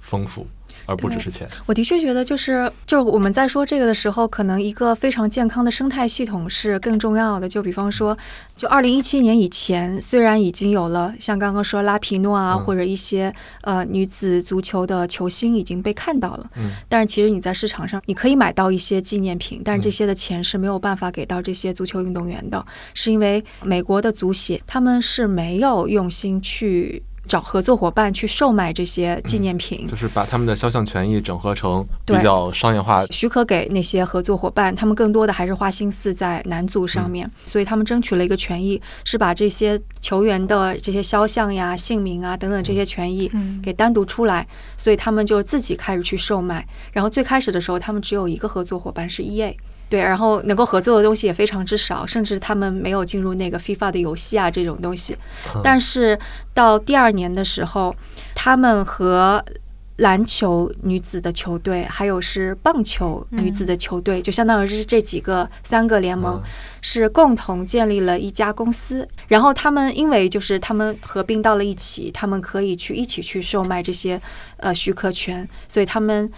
丰富，而不只是钱。我的确觉得，就是就是我们在说这个的时候，可能一个非常健康的生态系统是更重要的。就比方说，就二零一七年以前，虽然已经有了像刚刚说拉皮诺啊，嗯、或者一些呃女子足球的球星已经被看到了，嗯，但是其实你在市场上你可以买到一些纪念品，但是这些的钱是没有办法给到这些足球运动员的，是因为美国的足协他们是没有用心去。找合作伙伴去售卖这些纪念品，嗯、就是把他们的肖像权益整合成比较商业化，许可给那些合作伙伴。他们更多的还是花心思在男足上面，嗯、所以他们争取了一个权益，是把这些球员的这些肖像呀、姓名啊等等这些权益给单独出来，嗯、所以他们就自己开始去售卖。然后最开始的时候，他们只有一个合作伙伴是 EA。对，然后能够合作的东西也非常之少，甚至他们没有进入那个 FIFA 的游戏啊这种东西。但是到第二年的时候，他们和篮球女子的球队，还有是棒球女子的球队，就相当于是这几个三个联盟是共同建立了一家公司。然后他们因为就是他们合并到了一起，他们可以去一起去售卖这些呃许可权，所以他们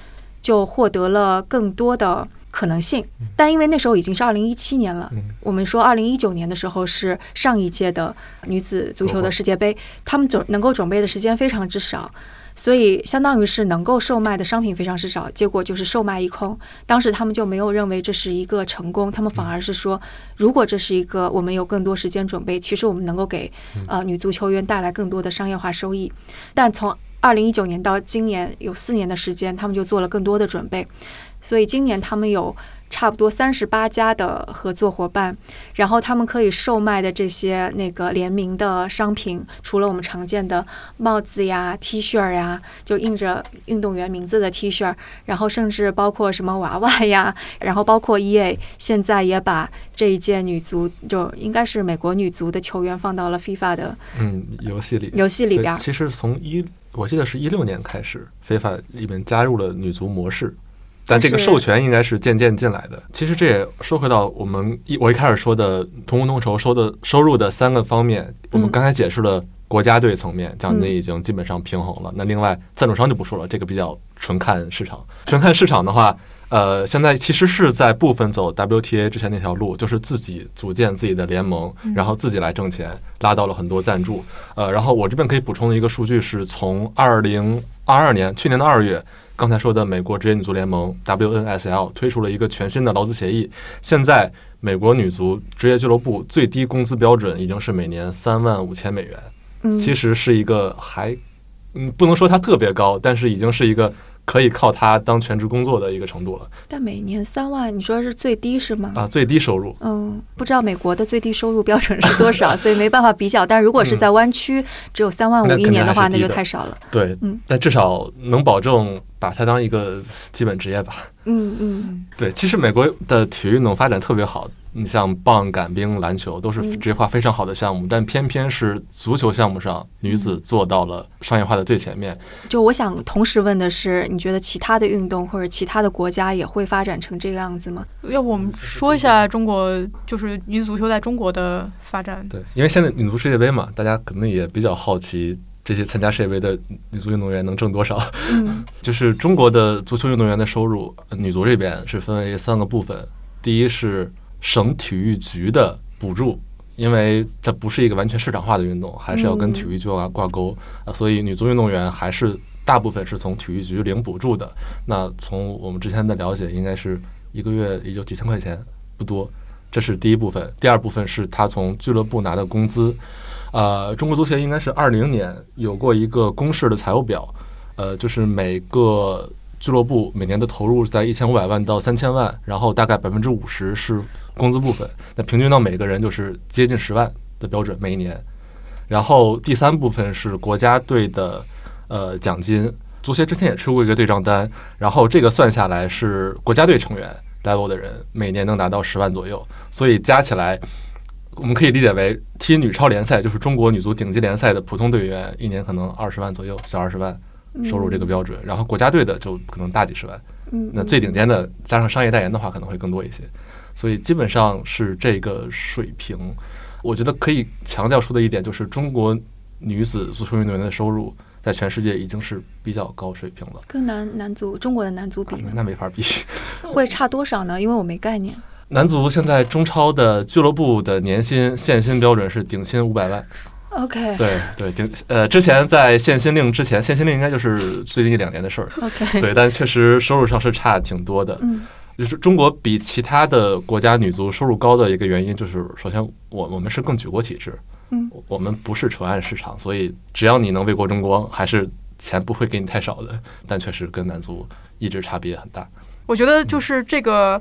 就获得了更多的可能性。但因为那时候已经是二零一七年了，我们说二零一九年的时候是上一届的女子足球的世界杯，他们准能够准备的时间非常之少。所以，相当于是能够售卖的商品非常之少，结果就是售卖一空。当时他们就没有认为这是一个成功，他们反而是说，如果这是一个我们有更多时间准备，其实我们能够给呃女足球员带来更多的商业化收益。但从二零一九年到今年有四年的时间，他们就做了更多的准备，所以今年他们有。差不多三十八家的合作伙伴，然后他们可以售卖的这些那个联名的商品，除了我们常见的帽子呀、T 恤呀，就印着运动员名字的 T 恤，然后甚至包括什么娃娃呀，然后包括 EA 现在也把这一届女足，就应该是美国女足的球员放到了 FIFA 的嗯游戏里，游戏里边。其实从一我记得是一六年开始，FIFA 里面加入了女足模式。但这个授权应该是渐渐进来的。其实这也说回到我们一我一开始说的同工同酬收的收入的三个方面，我们刚才解释了国家队层面，奖金已经基本上平衡了。那另外赞助商就不说了，这个比较纯看市场。纯看市场的话，呃，现在其实是在部分走 WTA 之前那条路，就是自己组建自己的联盟，然后自己来挣钱，拉到了很多赞助。呃，然后我这边可以补充的一个数据是从二零二二年去年的二月。刚才说的美国职业女足联盟 WNSL 推出了一个全新的劳资协议，现在美国女足职业俱乐部最低工资标准已经是每年三万五千美元，其实是一个还嗯不能说它特别高，但是已经是一个。可以靠它当全职工作的一个程度了。但每年三万，你说是最低是吗？啊，最低收入。嗯，不知道美国的最低收入标准是多少，<laughs> 所以没办法比较。但如果是在湾区只有三万五一年的话，那就太少了。对，嗯，但至少能保证把它当一个基本职业吧。嗯嗯。对，其实美国的体育运动发展特别好。你像棒、杆、冰、篮球都是职业化非常好的项目，但偏偏是足球项目上女子做到了商业化的最前面。就我想同时问的是，你觉得其他的运动或者其他的国家也会发展成这个样子吗？要不我们说一下中国，就是女子足球在中国的发展。对，因为现在女足世界杯嘛，大家可能也比较好奇这些参加世界杯的女足运动员能挣多少。嗯，<laughs> 就是中国的足球运动员的收入，女足这边是分为三个部分，第一是。省体育局的补助，因为这不是一个完全市场化的运动，还是要跟体育局挂挂钩啊，所以女足运动员还是大部分是从体育局领补助的。那从我们之前的了解，应该是一个月也就几千块钱，不多。这是第一部分。第二部分是他从俱乐部拿的工资。呃，中国足协应该是二零年有过一个公示的财务表，呃，就是每个俱乐部每年的投入在一千五百万到三千万，然后大概百分之五十是。工资部分，那平均到每个人就是接近十万的标准每一年。然后第三部分是国家队的呃奖金，足协之前也出过一个对账单，然后这个算下来是国家队成员 level 的人每年能拿到十万左右，所以加起来我们可以理解为踢女超联赛就是中国女足顶级联赛的普通队员一年可能二十万左右，小二十万收入这个标准。然后国家队的就可能大几十万，那最顶尖的加上商业代言的话可能会更多一些。所以基本上是这个水平，我觉得可以强调出的一点就是，中国女子足球运动员的收入在全世界已经是比较高水平了。跟男男足中国的男足比，那没法比。会差多少呢？因为我没概念。男足现在中超的俱乐部的年薪限薪标准是顶薪五百万。OK。对对顶呃，之前在限薪令之前，限薪令应该就是最近一两年的事儿。OK。对，但确实收入上是差挺多的。嗯。就是中国比其他的国家女足收入高的一个原因，就是首先我我们是更举国体制，嗯，我们不是纯按市场，所以只要你能为国争光，还是钱不会给你太少的。但确实跟男足一直差别很大。我觉得就是这个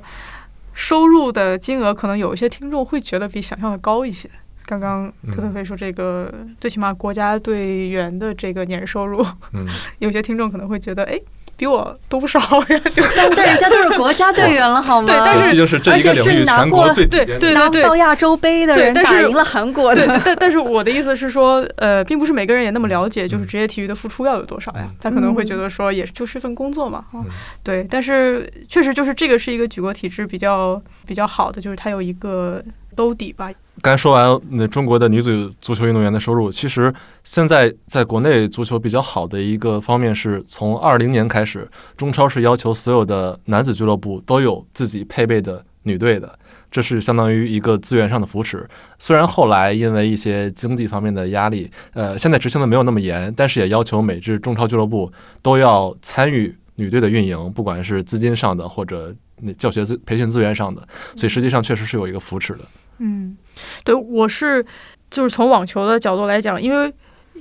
收入的金额，可能有一些听众会觉得比想象的高一些。刚刚特特飞说这个，最起码国家队员的这个年收入，嗯，<laughs> 有些听众可能会觉得，哎。比我多不少呀。就但人家都是国家队员了，好吗？对，但是而且是拿过对对对拿到亚洲杯的人，打赢了韩国的。对，但但是我的意思是说，呃，并不是每个人也那么了解，就是职业体育的付出要有多少呀？他可能会觉得说，也就是一份工作嘛，啊，对。但是确实就是这个是一个举国体制比较比较好的，就是它有一个兜底吧。刚说完那中国的女子足球运动员的收入，其实现在在国内足球比较好的一个方面是从二零年开始，中超是要求所有的男子俱乐部都有自己配备的女队的，这是相当于一个资源上的扶持。虽然后来因为一些经济方面的压力，呃，现在执行的没有那么严，但是也要求每支中超俱乐部都要参与女队的运营，不管是资金上的或者那教学资培训资源上的，所以实际上确实是有一个扶持的。嗯，对，我是就是从网球的角度来讲，因为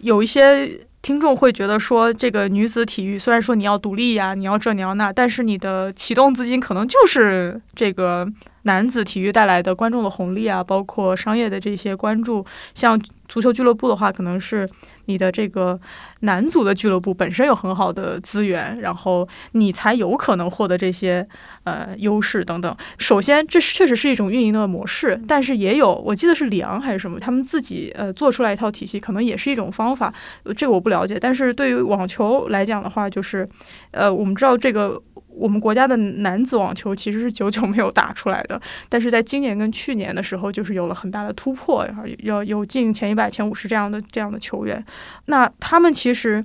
有一些听众会觉得说，这个女子体育虽然说你要独立呀，你要这你要那，但是你的启动资金可能就是这个男子体育带来的观众的红利啊，包括商业的这些关注，像足球俱乐部的话，可能是。你的这个男足的俱乐部本身有很好的资源，然后你才有可能获得这些呃优势等等。首先，这确实是一种运营的模式，但是也有，我记得是里昂还是什么，他们自己呃做出来一套体系，可能也是一种方法。这个我不了解。但是对于网球来讲的话，就是呃，我们知道这个。我们国家的男子网球其实是久久没有打出来的，但是在今年跟去年的时候，就是有了很大的突破，然后要有进前一百、前五十这样的这样的球员。那他们其实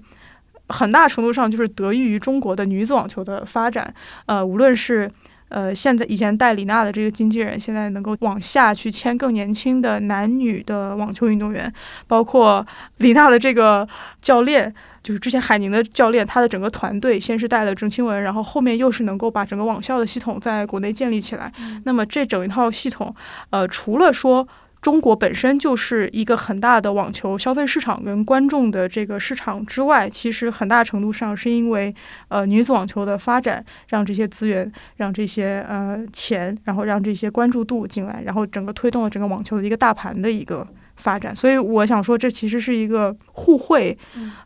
很大程度上就是得益于中国的女子网球的发展。呃，无论是呃现在以前带李娜的这个经纪人，现在能够往下去签更年轻的男女的网球运动员，包括李娜的这个教练。就是之前海宁的教练，他的整个团队先是带了郑钦文，然后后面又是能够把整个网校的系统在国内建立起来。那么这整一套系统，呃，除了说中国本身就是一个很大的网球消费市场跟观众的这个市场之外，其实很大程度上是因为呃女子网球的发展，让这些资源、让这些呃钱，然后让这些关注度进来，然后整个推动了整个网球的一个大盘的一个。发展，所以我想说，这其实是一个互惠、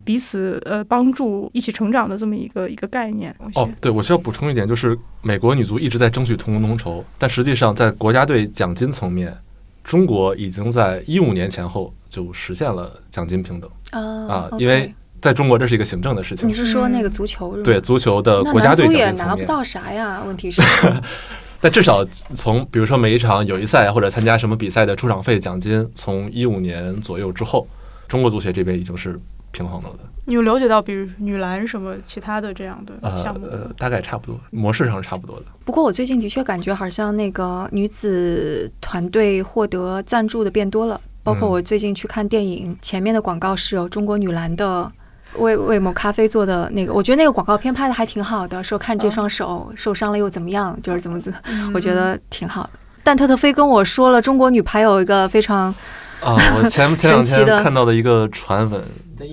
彼此呃帮助、一起成长的这么一个一个概念。哦，对，我需要补充一点，就是美国女足一直在争取同工同酬，但实际上在国家队奖金层面，中国已经在一五年前后就实现了奖金平等啊，因为在中国这是一个行政的事情。你是说那个足球？对，足球的国家队也拿不到啥呀？问题是。<laughs> 但至少从比如说每一场友谊赛或者参加什么比赛的出场费奖金，从一五年左右之后，中国足协这边已经是平衡了的。你有了解到，比如女篮什么其他的这样的项目？呃，大概差不多，模式上是差不多的。不过我最近的确感觉好像那个女子团队获得赞助的变多了，包括我最近去看电影，前面的广告是有中国女篮的。为为某咖啡做的那个，我觉得那个广告片拍的还挺好的。说看这双手受伤了又怎么样，就是怎么怎么，我觉得挺好的。但特特飞跟我说了，中国女排有一个非常啊，我前 <laughs> 前两天看到的一个传闻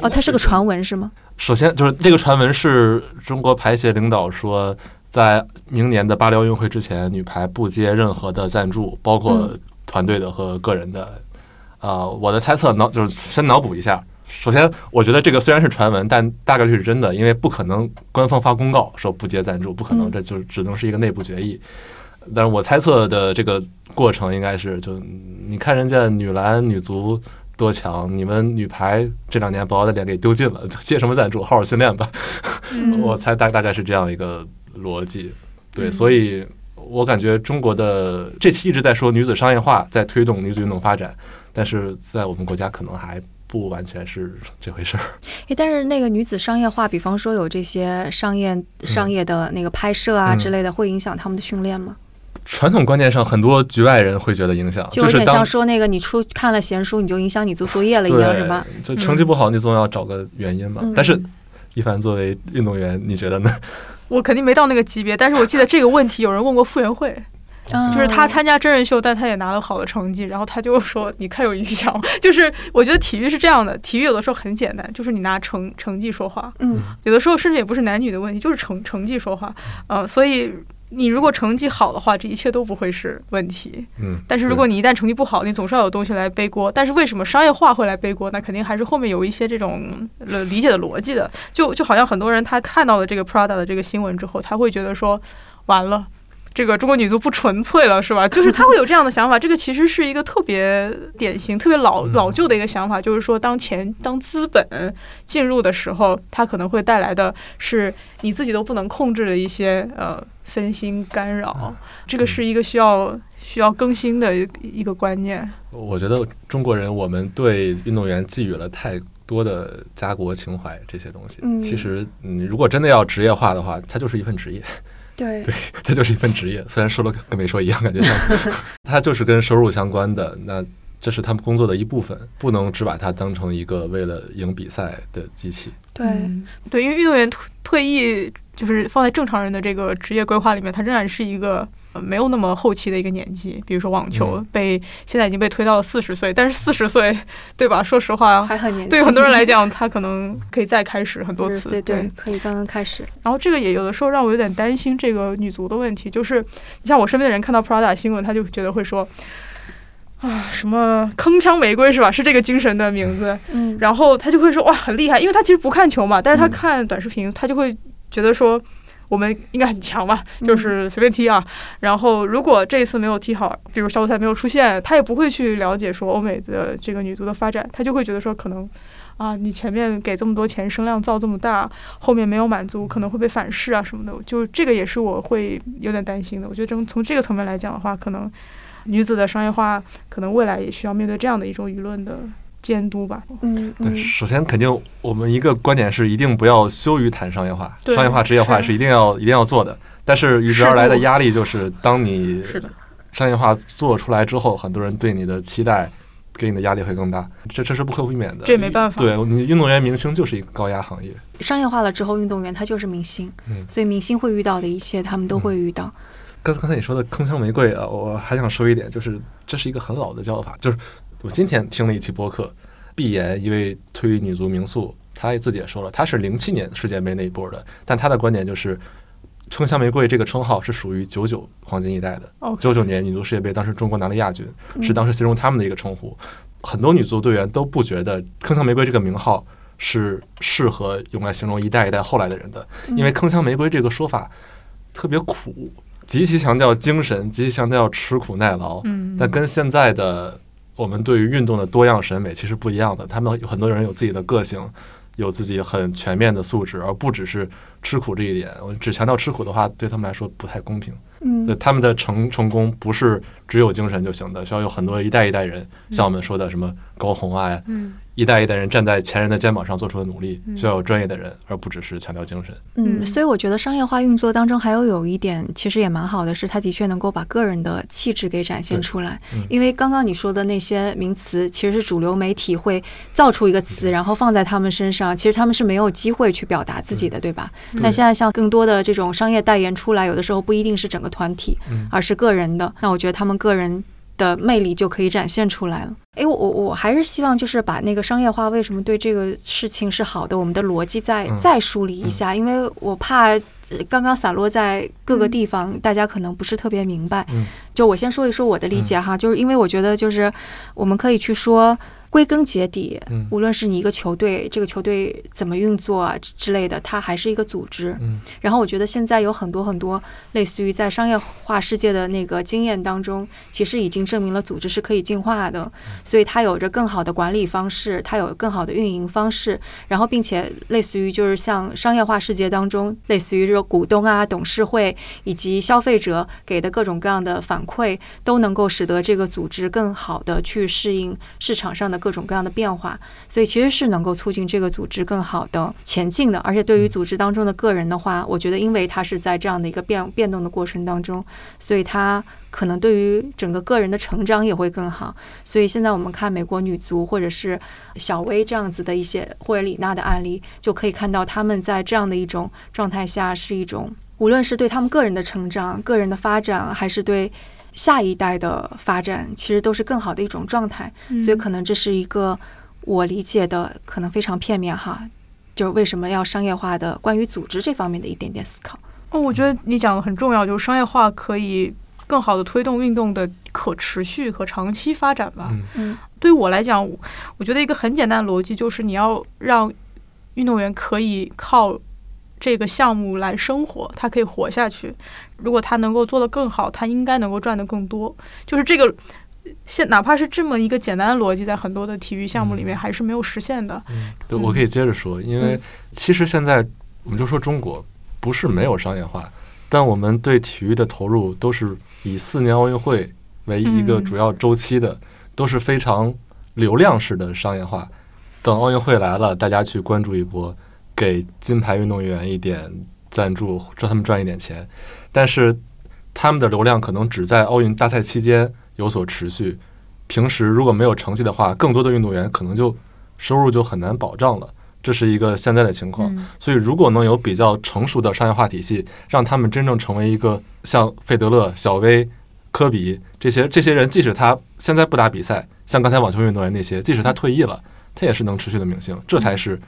哦，它是个传闻是吗？首先就是这个传闻是中国排协领导说，在明年的巴黎奥运会之前，女排不接任何的赞助，包括团队的和个人的。啊，我的猜测脑就是先脑补一下。首先，我觉得这个虽然是传闻，但大概率是真的，因为不可能官方发公告说不接赞助，不可能，这就只能是一个内部决议。但是我猜测的这个过程应该是，就你看人家女篮、女足多强，你们女排这两年把我的脸给丢尽了，接什么赞助？好好训练吧。<laughs> 我猜大大概是这样一个逻辑。对，所以我感觉中国的这期一直在说女子商业化，在推动女子运动发展，但是在我们国家可能还。不完全是这回事儿，<laughs> 诶，但是那个女子商业化，比方说有这些商业商业的那个拍摄啊之类的，会影响他们的训练吗？传统观念上，很多局外人会觉得影响，就有点像说那个你出看了闲书，你就影响你做作业了一样，是吧？就成绩不好，你总要找个原因嘛。但是，一凡作为运动员，你觉得呢？<laughs> 我肯定没到那个级别，但是我记得这个问题有人问过傅园慧。就是他参加真人秀，但他也拿了好的成绩，然后他就说：“你看有影响。<laughs> ”就是我觉得体育是这样的，体育有的时候很简单，就是你拿成成绩说话。嗯，有的时候甚至也不是男女的问题，就是成成绩说话。呃，所以你如果成绩好的话，这一切都不会是问题。嗯，但是如果你一旦成绩不好，你总是要有东西来背锅。但是为什么商业化会来背锅？那肯定还是后面有一些这种理解的逻辑的。就就好像很多人他看到了这个 Prada 的这个新闻之后，他会觉得说，完了。这个中国女足不纯粹了，是吧？<laughs> 就是他会有这样的想法。这个其实是一个特别典型、特别老老旧的一个想法，就是说，当钱、当资本进入的时候，它可能会带来的是你自己都不能控制的一些呃分心干扰。这个是一个需要需要更新的一个观念。我觉得中国人，我们对运动员寄予了太多的家国情怀这些东西。其实，你如果真的要职业化的话，它就是一份职业。对，<laughs> 对，它就是一份职业。虽然说了跟没说一样，感觉像 <laughs> 它就是跟收入相关的。那这是他们工作的一部分，不能只把它当成一个为了赢比赛的机器。对，对，因为运动员退退役。就是放在正常人的这个职业规划里面，他仍然是一个没有那么后期的一个年纪。比如说网球，被现在已经被推到了四十岁，但是四十岁，对吧？说实话，还很年轻。对很多人来讲，他可能可以再开始很多次。对，可以刚刚开始。然后这个也有的时候让我有点担心这个女足的问题，就是你像我身边的人看到 Prada 新闻，他就觉得会说啊，什么铿锵玫瑰是吧？是这个精神的名字。嗯。然后他就会说哇，很厉害，因为他其实不看球嘛，但是他看短视频，他就会。觉得说我们应该很强吧，就是随便踢啊。然后如果这一次没有踢好，比如小组赛没有出现，他也不会去了解说欧美的这个女足的发展，他就会觉得说可能啊，你前面给这么多钱，声量造这么大，后面没有满足，可能会被反噬啊什么的。就这个也是我会有点担心的。我觉得从从这个层面来讲的话，可能女子的商业化可能未来也需要面对这样的一种舆论的。监督吧，嗯，对，首先肯定我们一个观点是一定不要羞于谈商业化，商业化、职业化是一定要一定要做的。但是与之而来的压力就是，当你商业化做出来之后，很多人对你的期待，给你的压力会更大，这这是不可避免的。这没办法，对你运动员明星就是一个高压行业。商业化了之后，运动员他就是明星，所以明星会遇到的一切，他们都会遇到。刚刚才你说的铿锵玫瑰啊，我还想说一点，就是这是一个很老的叫法，就是。我今天听了一期播客，毕岩一位推女足名宿，他自己也说了，他是零七年世界杯那一波的，但他的观点就是“铿锵玫瑰”这个称号是属于九九黄金一代的。九九年女足世界杯，当时中国拿了亚军，是当时形容他们的一个称呼。很多女足队员都不觉得“铿锵玫瑰”这个名号是适合用来形容一代一代后来的人的，因为“铿锵玫瑰”这个说法特别苦，极其强调精神，极其强调吃苦耐劳。嗯，但跟现在的。我们对于运动的多样审美其实不一样的，他们有很多人有自己的个性，有自己很全面的素质，而不只是吃苦这一点。我只强调吃苦的话，对他们来说不太公平。嗯，他们的成成功不是只有精神就行的，需要有很多一代一代人，像我们说的什么高红啊。嗯。一代一代人站在前人的肩膀上做出的努力，需要有专业的人，而不只是强调精神。嗯，所以我觉得商业化运作当中还有有一点，其实也蛮好的，是它的确能够把个人的气质给展现出来。因为刚刚你说的那些名词，其实是主流媒体会造出一个词，然后放在他们身上，其实他们是没有机会去表达自己的，对吧？那现在像更多的这种商业代言出来，有的时候不一定是整个团体，而是个人的。那我觉得他们个人。的魅力就可以展现出来了。诶，我我我还是希望就是把那个商业化为什么对这个事情是好的，我们的逻辑再再梳理一下，因为我怕刚刚散落在各个地方，大家可能不是特别明白。就我先说一说我的理解哈，就是因为我觉得就是我们可以去说。归根结底，无论是你一个球队，这个球队怎么运作啊之类的，它还是一个组织。然后我觉得现在有很多很多类似于在商业化世界的那个经验当中，其实已经证明了组织是可以进化的，所以它有着更好的管理方式，它有更好的运营方式。然后并且类似于就是像商业化世界当中，类似于这股东啊、董事会以及消费者给的各种各样的反馈，都能够使得这个组织更好的去适应市场上的。各种各样的变化，所以其实是能够促进这个组织更好的前进的。而且对于组织当中的个人的话，我觉得因为他是在这样的一个变变动的过程当中，所以他可能对于整个个人的成长也会更好。所以现在我们看美国女足或者是小薇这样子的一些或者李娜的案例，就可以看到他们在这样的一种状态下，是一种无论是对他们个人的成长、个人的发展，还是对。下一代的发展其实都是更好的一种状态，所以可能这是一个我理解的可能非常片面哈，就是为什么要商业化的关于组织这方面的一点点思考。哦，我觉得你讲的很重要，就是商业化可以更好的推动运动的可持续和长期发展吧。嗯，对于我来讲，我觉得一个很简单的逻辑就是你要让运动员可以靠这个项目来生活，他可以活下去。如果他能够做得更好，他应该能够赚得更多。就是这个现哪怕是这么一个简单的逻辑，在很多的体育项目里面还是没有实现的。嗯，对，我可以接着说，因为其实现在我们就说中国不是没有商业化，但我们对体育的投入都是以四年奥运会为一个主要周期的，都是非常流量式的商业化。等奥运会来了，大家去关注一波，给金牌运动员一点赞助，让他们赚一点钱。但是他们的流量可能只在奥运大赛期间有所持续，平时如果没有成绩的话，更多的运动员可能就收入就很难保障了。这是一个现在的情况。所以，如果能有比较成熟的商业化体系，让他们真正成为一个像费德勒、小威、科比这些这些人，即使他现在不打比赛，像刚才网球运动员那些，即使他退役了，他也是能持续的明星。这才是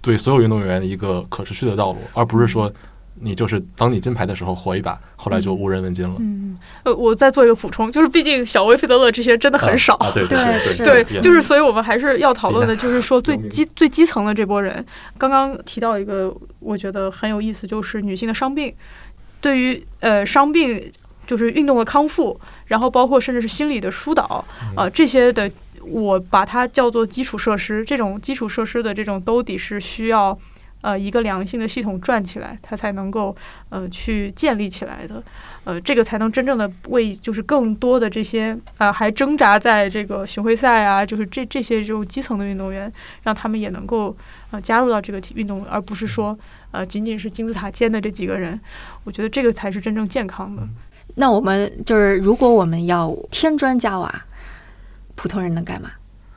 对所有运动员一个可持续的道路，而不是说。你就是当你金牌的时候火一把，后来就无人问津了。嗯，呃，我再做一个补充，就是毕竟小威、费德勒这些真的很少。对对对，对，就是所以我们还是要讨论的，就是说最基最基层的这波人。刚刚提到一个，我觉得很有意思，就是女性的伤病。对于呃伤病，就是运动的康复，然后包括甚至是心理的疏导，呃这些的，我把它叫做基础设施。这种基础设施的这种兜底是需要。呃，一个良性的系统转起来，它才能够呃去建立起来的，呃，这个才能真正的为就是更多的这些啊还挣扎在这个巡回赛啊，就是这这些这种基层的运动员，让他们也能够呃加入到这个体运动，而不是说呃仅仅是金字塔尖的这几个人，我觉得这个才是真正健康的。那我们就是如果我们要添砖加瓦，普通人能干嘛？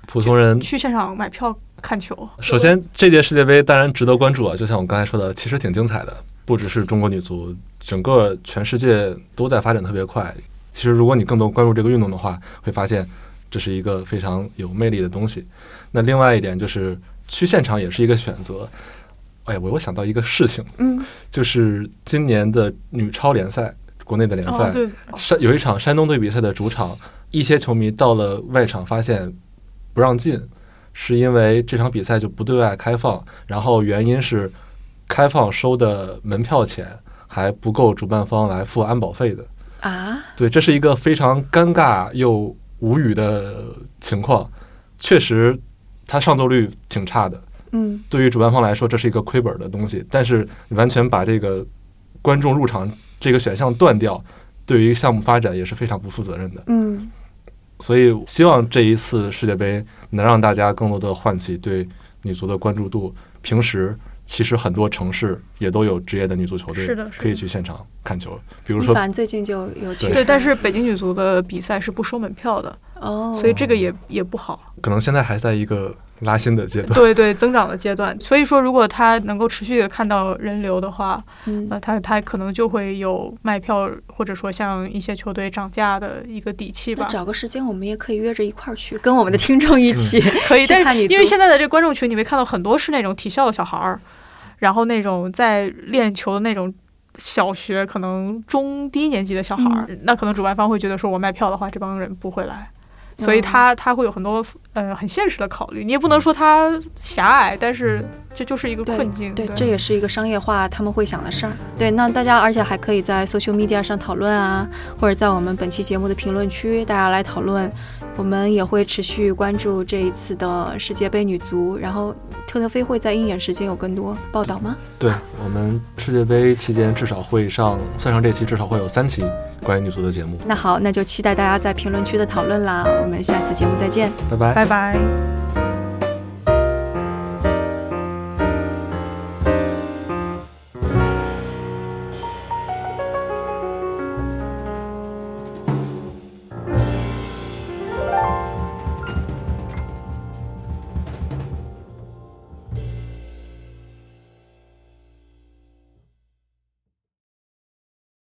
普通人去现场买票。看球，首先这届世界杯当然值得关注啊！就像我刚才说的，其实挺精彩的，不只是中国女足，整个全世界都在发展特别快。其实如果你更多关注这个运动的话，会发现这是一个非常有魅力的东西。那另外一点就是去现场也是一个选择。哎呀，我又想到一个事情，嗯，就是今年的女超联赛，国内的联赛，山有一场山东队比赛的主场，一些球迷到了外场发现不让进。是因为这场比赛就不对外开放，然后原因是开放收的门票钱还不够主办方来付安保费的啊？对，这是一个非常尴尬又无语的情况。确实，它上座率挺差的。嗯，对于主办方来说，这是一个亏本的东西。但是，完全把这个观众入场这个选项断掉，对于项目发展也是非常不负责任的。嗯。所以，希望这一次世界杯能让大家更多的唤起对女足的关注度。平时其实很多城市也都有职业的女足球队，是的，可以去现场看球。比如说，最近就有去。对，但是北京女足的比赛是不收门票的哦，所以这个也也不好。可能现在还在一个。拉新的阶段，对对，增长的阶段。所以说，如果他能够持续的看到人流的话，那他他可能就会有卖票，或者说像一些球队涨价的一个底气吧。找个时间，我们也可以约着一块儿去，跟我们的听众一起可以。但是因为现在的这观众群，你会看到很多是那种体校的小孩儿，然后那种在练球的那种小学可能中低年级的小孩儿，那可能主办方会觉得说，我卖票的话，这帮人不会来。所以他他会有很多呃很现实的考虑，你也不能说它狭隘，但是这就是一个困境。对，这也是一个商业化他们会想的事儿。对，那大家而且还可以在 social media 上讨论啊，或者在我们本期节目的评论区大家来讨论。我们也会持续关注这一次的世界杯女足，然后特特飞会在鹰眼时间有更多报道吗？对我们世界杯期间至少会上，算上这期至少会有三期关于女足的节目。那好，那就期待大家在评论区的讨论啦。我们下次节目再见，拜拜，拜拜。